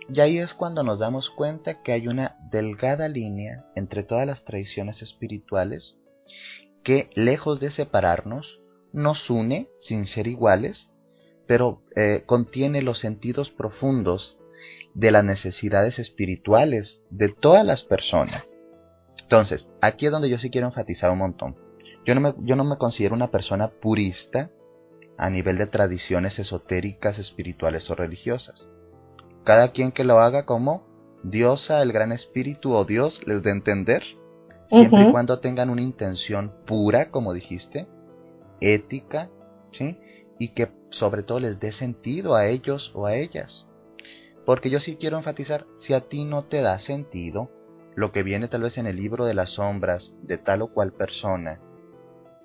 Speaker 1: Y ahí es cuando nos damos cuenta que hay una delgada línea entre todas las tradiciones espirituales que, lejos de separarnos, nos une sin ser iguales, pero eh, contiene los sentidos profundos de las necesidades espirituales de todas las personas. Entonces, aquí es donde yo sí quiero enfatizar un montón. Yo no me, yo no me considero una persona purista a nivel de tradiciones esotéricas, espirituales o religiosas. Cada quien que lo haga como diosa, el gran espíritu o Dios les dé entender siempre y cuando tengan una intención pura, como dijiste, ética, ¿sí? Y que sobre todo les dé sentido a ellos o a ellas. Porque yo sí quiero enfatizar, si a ti no te da sentido lo que viene tal vez en el libro de las sombras de tal o cual persona,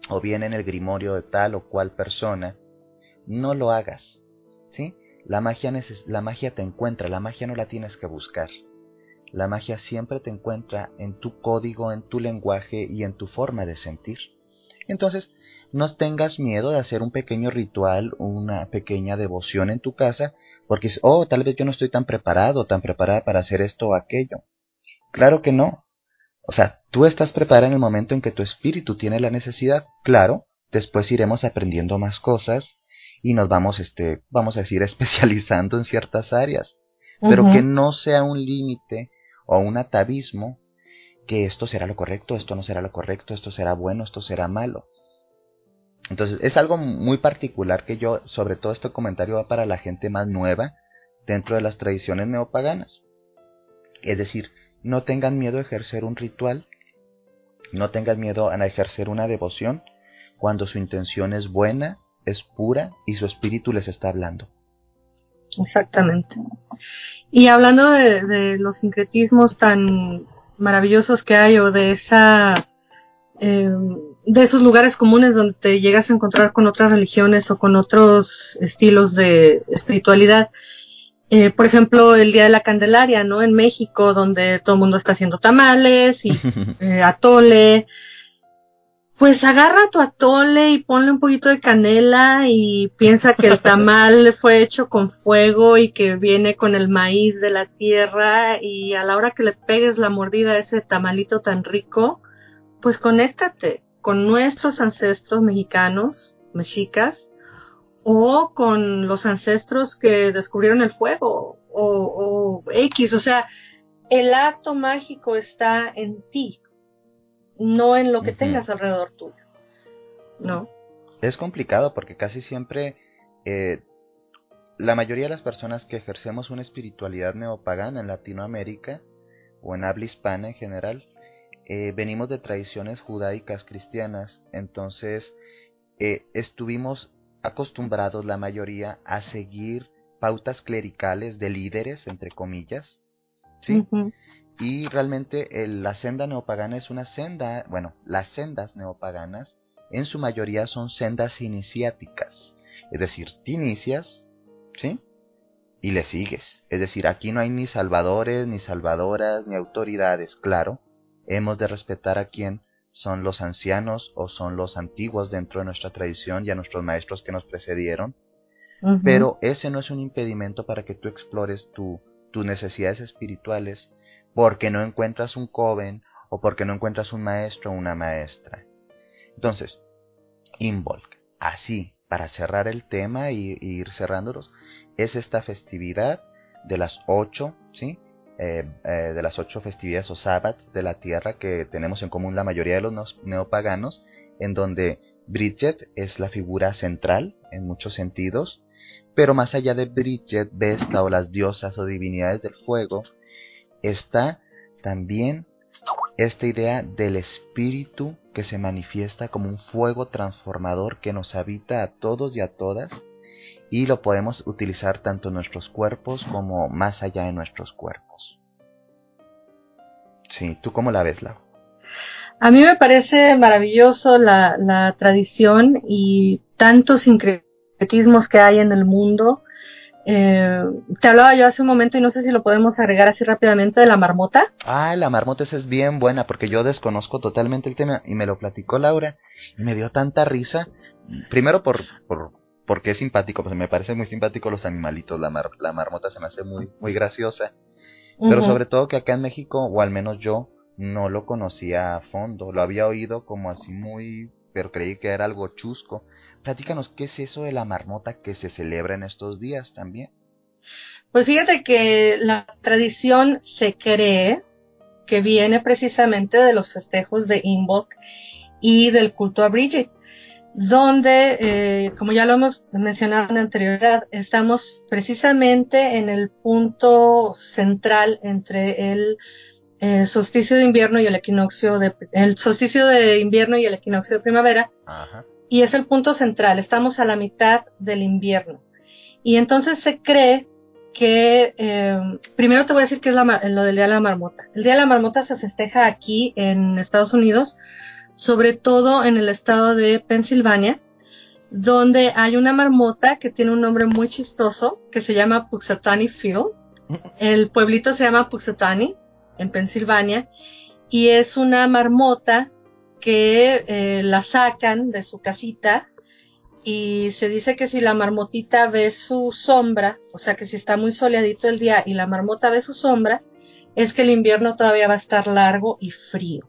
Speaker 1: o viene en el grimorio de tal o cual persona, no lo hagas, ¿sí? La magia, la magia te encuentra, la magia no la tienes que buscar. La magia siempre te encuentra en tu código, en tu lenguaje y en tu forma de sentir. Entonces, no tengas miedo de hacer un pequeño ritual, una pequeña devoción en tu casa, porque, oh, tal vez yo no estoy tan preparado, tan preparada para hacer esto o aquello. Claro que no. O sea, tú estás preparada en el momento en que tu espíritu tiene la necesidad. Claro, después iremos aprendiendo más cosas y nos vamos, este, vamos a decir, especializando en ciertas áreas. Pero que no sea un límite o un atavismo que esto será lo correcto, esto no será lo correcto, esto será bueno, esto será malo. Entonces es algo muy particular que yo, sobre todo este comentario va para la gente más nueva dentro de las tradiciones neopaganas. Es decir, no tengan miedo a ejercer un ritual, no tengan miedo a ejercer una devoción cuando su intención es buena, es pura y su espíritu les está hablando.
Speaker 2: Exactamente. Y hablando de, los sincretismos tan maravillosos que hay o de esa em, de esos lugares comunes donde te llegas a encontrar con otras religiones o con otros estilos de espiritualidad. Eh, por ejemplo, el Día de la Candelaria, ¿no? En México, donde todo el mundo está haciendo tamales y eh, atole, pues agarra tu atole y ponle un poquito de canela y piensa que el tamal fue hecho con fuego y que viene con el maíz de la tierra y a la hora que le pegues la mordida a ese tamalito tan rico, pues conéctate con nuestros ancestros mexicanos, mexicas, o con los ancestros que descubrieron el fuego o, o X, o sea, el acto mágico está en ti no en lo que tengas alrededor tuyo. ¿No?
Speaker 1: Es complicado porque casi siempre eh, la mayoría de las personas que ejercemos una espiritualidad neopagana en Latinoamérica o en habla hispana en general, eh, venimos de tradiciones judaicas cristianas, entonces eh, estuvimos acostumbrados la mayoría a seguir pautas clericales de líderes, entre comillas, ¿sí? Y realmente el- la senda neopagana es una senda, bueno, las sendas neopaganas en su mayoría son sendas iniciáticas. Es decir, te inicias, ¿sí? Y le sigues. Es decir, aquí no hay ni salvadores, ni salvadoras, ni autoridades, claro. Hemos de respetar a quien son los ancianos o son los antiguos dentro de nuestra tradición y a nuestros maestros que nos precedieron. Pero ese no es un impedimento para que tú explores tu, tus necesidades espirituales porque no encuentras un coven o porque no encuentras un maestro o una maestra. Entonces, Imbolc, así, para cerrar el tema y, ir cerrándolos, es esta festividad de las ocho, ¿sí? Eh, eh, de las ocho festividades o sabbats de la tierra que tenemos en común la mayoría de los nos- neopaganos, en donde Bridget es la figura central en muchos sentidos, pero más allá de Bridget, Vesta o las diosas o divinidades del fuego, está también esta idea del espíritu que se manifiesta como un fuego transformador que nos habita a todos y a todas y lo podemos utilizar tanto en nuestros cuerpos como más allá de nuestros cuerpos. Sí, ¿tú cómo la ves, Lau?
Speaker 2: A mí me parece maravilloso la, la tradición y tantos sincretismos que hay en el mundo. Eh, te hablaba yo hace un momento y no sé si lo podemos agregar así rápidamente de la marmota.
Speaker 1: Ah, la marmota esa es bien buena porque yo desconozco totalmente el tema y me lo platicó Laura y me dio tanta risa. Primero por, por porque es simpático, pues me parece muy simpático los animalitos, la, mar- la marmota se me hace muy, muy graciosa. Pero sobre todo que acá en México, o al menos yo, no lo conocía a fondo. Lo había oído como así muy, pero creí que era algo chusco. Platícanos, ¿qué es eso de la marmota que se celebra en estos días también?
Speaker 2: Pues fíjate que la tradición se cree que viene precisamente de los festejos de Imbolc y del culto a Bridget, donde, eh, como ya lo hemos mencionado en anterioridad, estamos precisamente en el punto central entre el eh, solsticio de invierno y el equinoccio de el solsticio de invierno y el equinoccio de primavera
Speaker 1: Ajá.
Speaker 2: y es el punto central. Estamos a la mitad del invierno. Y entonces se cree que, eh, primero te voy a decir qué es la lo del Día de la Marmota. El Día de la Marmota se festeja aquí en Estados Unidos, sobre todo en el estado de Pensilvania, donde hay una marmota que tiene un nombre muy chistoso que se llama Puxatani Field. El pueblito se llama Puxatani en Pensilvania y es una marmota que eh, la sacan de su casita y se dice que si la marmotita ve su sombra, o sea que si está muy soleadito el día y la marmota ve su sombra, es que el invierno todavía va a estar largo y frío.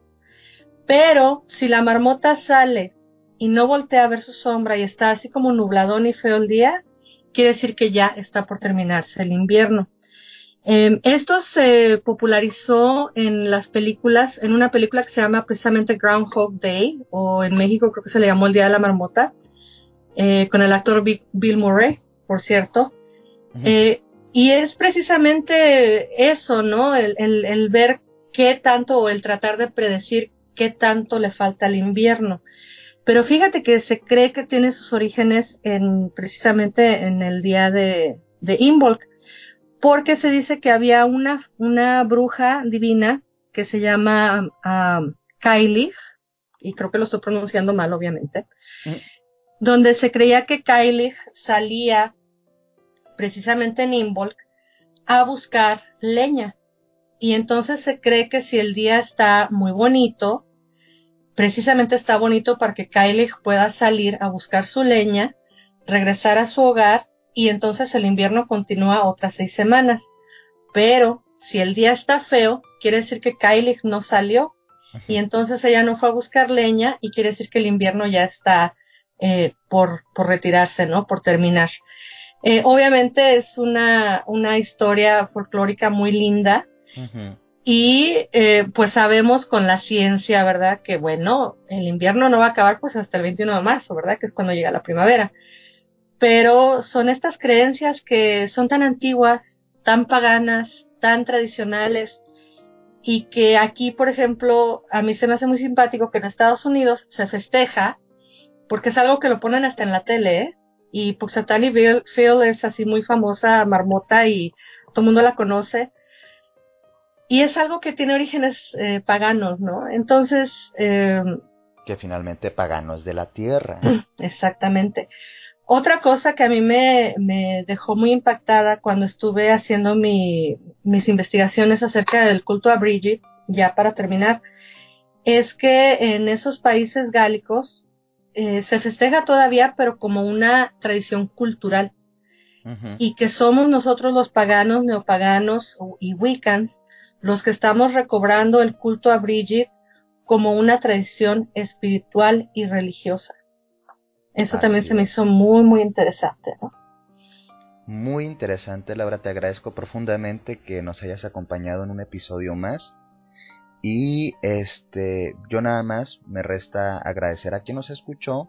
Speaker 2: Pero si la marmota sale y no voltea a ver su sombra y está así como nubladón y feo el día, quiere decir que ya está por terminarse el invierno. Eh, esto se popularizó en las películas, en una película que se llama precisamente Groundhog Day, o en México creo que se le llamó El Día de la Marmota, eh, con el actor Bi- Bill Murray, por cierto. Eh, y es precisamente eso, ¿no? El, el, el ver qué tanto o el tratar de predecir qué tanto le falta al invierno. Pero fíjate que se cree que tiene sus orígenes en precisamente en el día de, de Imbolc, porque se dice que había una, una bruja divina que se llama um, y creo que lo estoy pronunciando mal, obviamente,
Speaker 1: Mm.
Speaker 2: donde se creía que Kylie salía precisamente en Imbolc a buscar leña. Y entonces se cree que si el día está muy bonito, precisamente está bonito para que Kylie pueda salir a buscar su leña, regresar a su hogar y entonces el invierno continúa otras seis semanas. Pero si el día está feo, quiere decir que Kylie no salió y entonces ella no fue a buscar leña y quiere decir que el invierno ya está eh, por, por retirarse, ¿no? Por terminar. Eh, obviamente es una, una historia folclórica muy linda y eh, pues sabemos con la ciencia, ¿verdad? Que bueno, el invierno no va a acabar pues hasta el 21 de marzo, ¿verdad? Que es cuando llega la primavera. Pero son estas creencias que son tan antiguas, tan paganas, tan tradicionales y que aquí, por ejemplo, a mí se me hace muy simpático que en Estados Unidos se festeja porque es algo que lo ponen hasta en la tele, ¿eh? y Puxatali Field es así muy famosa, marmota y todo el mundo la conoce. Y es algo que tiene orígenes eh, paganos, ¿no? Entonces... Eh,
Speaker 1: que finalmente paganos de la tierra.
Speaker 2: Exactamente. Otra cosa que a mí me, me dejó muy impactada cuando estuve haciendo mi, mis investigaciones acerca del culto a Bridget, ya para terminar, es que en esos países gálicos eh, se festeja todavía, pero como una tradición cultural. Y que somos nosotros los paganos, neopaganos y wiccans los que estamos recobrando el culto a Bridget como una tradición espiritual y religiosa. Eso también se me hizo muy, muy interesante, ¿no?
Speaker 1: Muy interesante, Laura. Te agradezco profundamente que nos hayas acompañado en un episodio más. Y este, yo nada más me resta agradecer a quien nos escuchó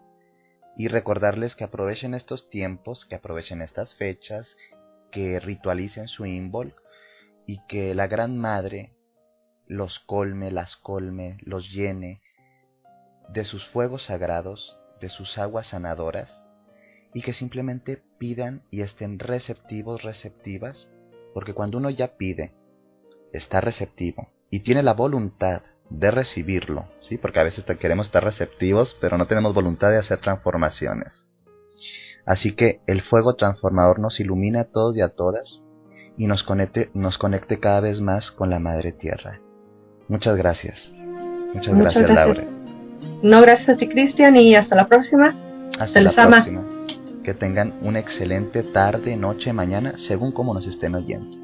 Speaker 1: y recordarles que aprovechen estos tiempos, que aprovechen estas fechas, que ritualicen su ímbol y que la Gran Madre los colme, las colme, los llene de sus fuegos sagrados, de sus aguas sanadoras, y que simplemente pidan y estén receptivos, receptivas, porque cuando uno ya pide, está receptivo y tiene la voluntad de recibirlo, ¿sí? Porque a veces queremos estar receptivos, pero no tenemos voluntad de hacer transformaciones. Así que el fuego transformador nos ilumina a todos y a todas y nos conecte, nos conecte cada vez más con la Madre Tierra. Muchas gracias. Muchas, gracias, Laura.
Speaker 2: No, gracias a ti, Cristian, y hasta la próxima.
Speaker 1: Hasta la próxima. Que tengan una excelente tarde, noche, mañana, según como nos estén oyendo.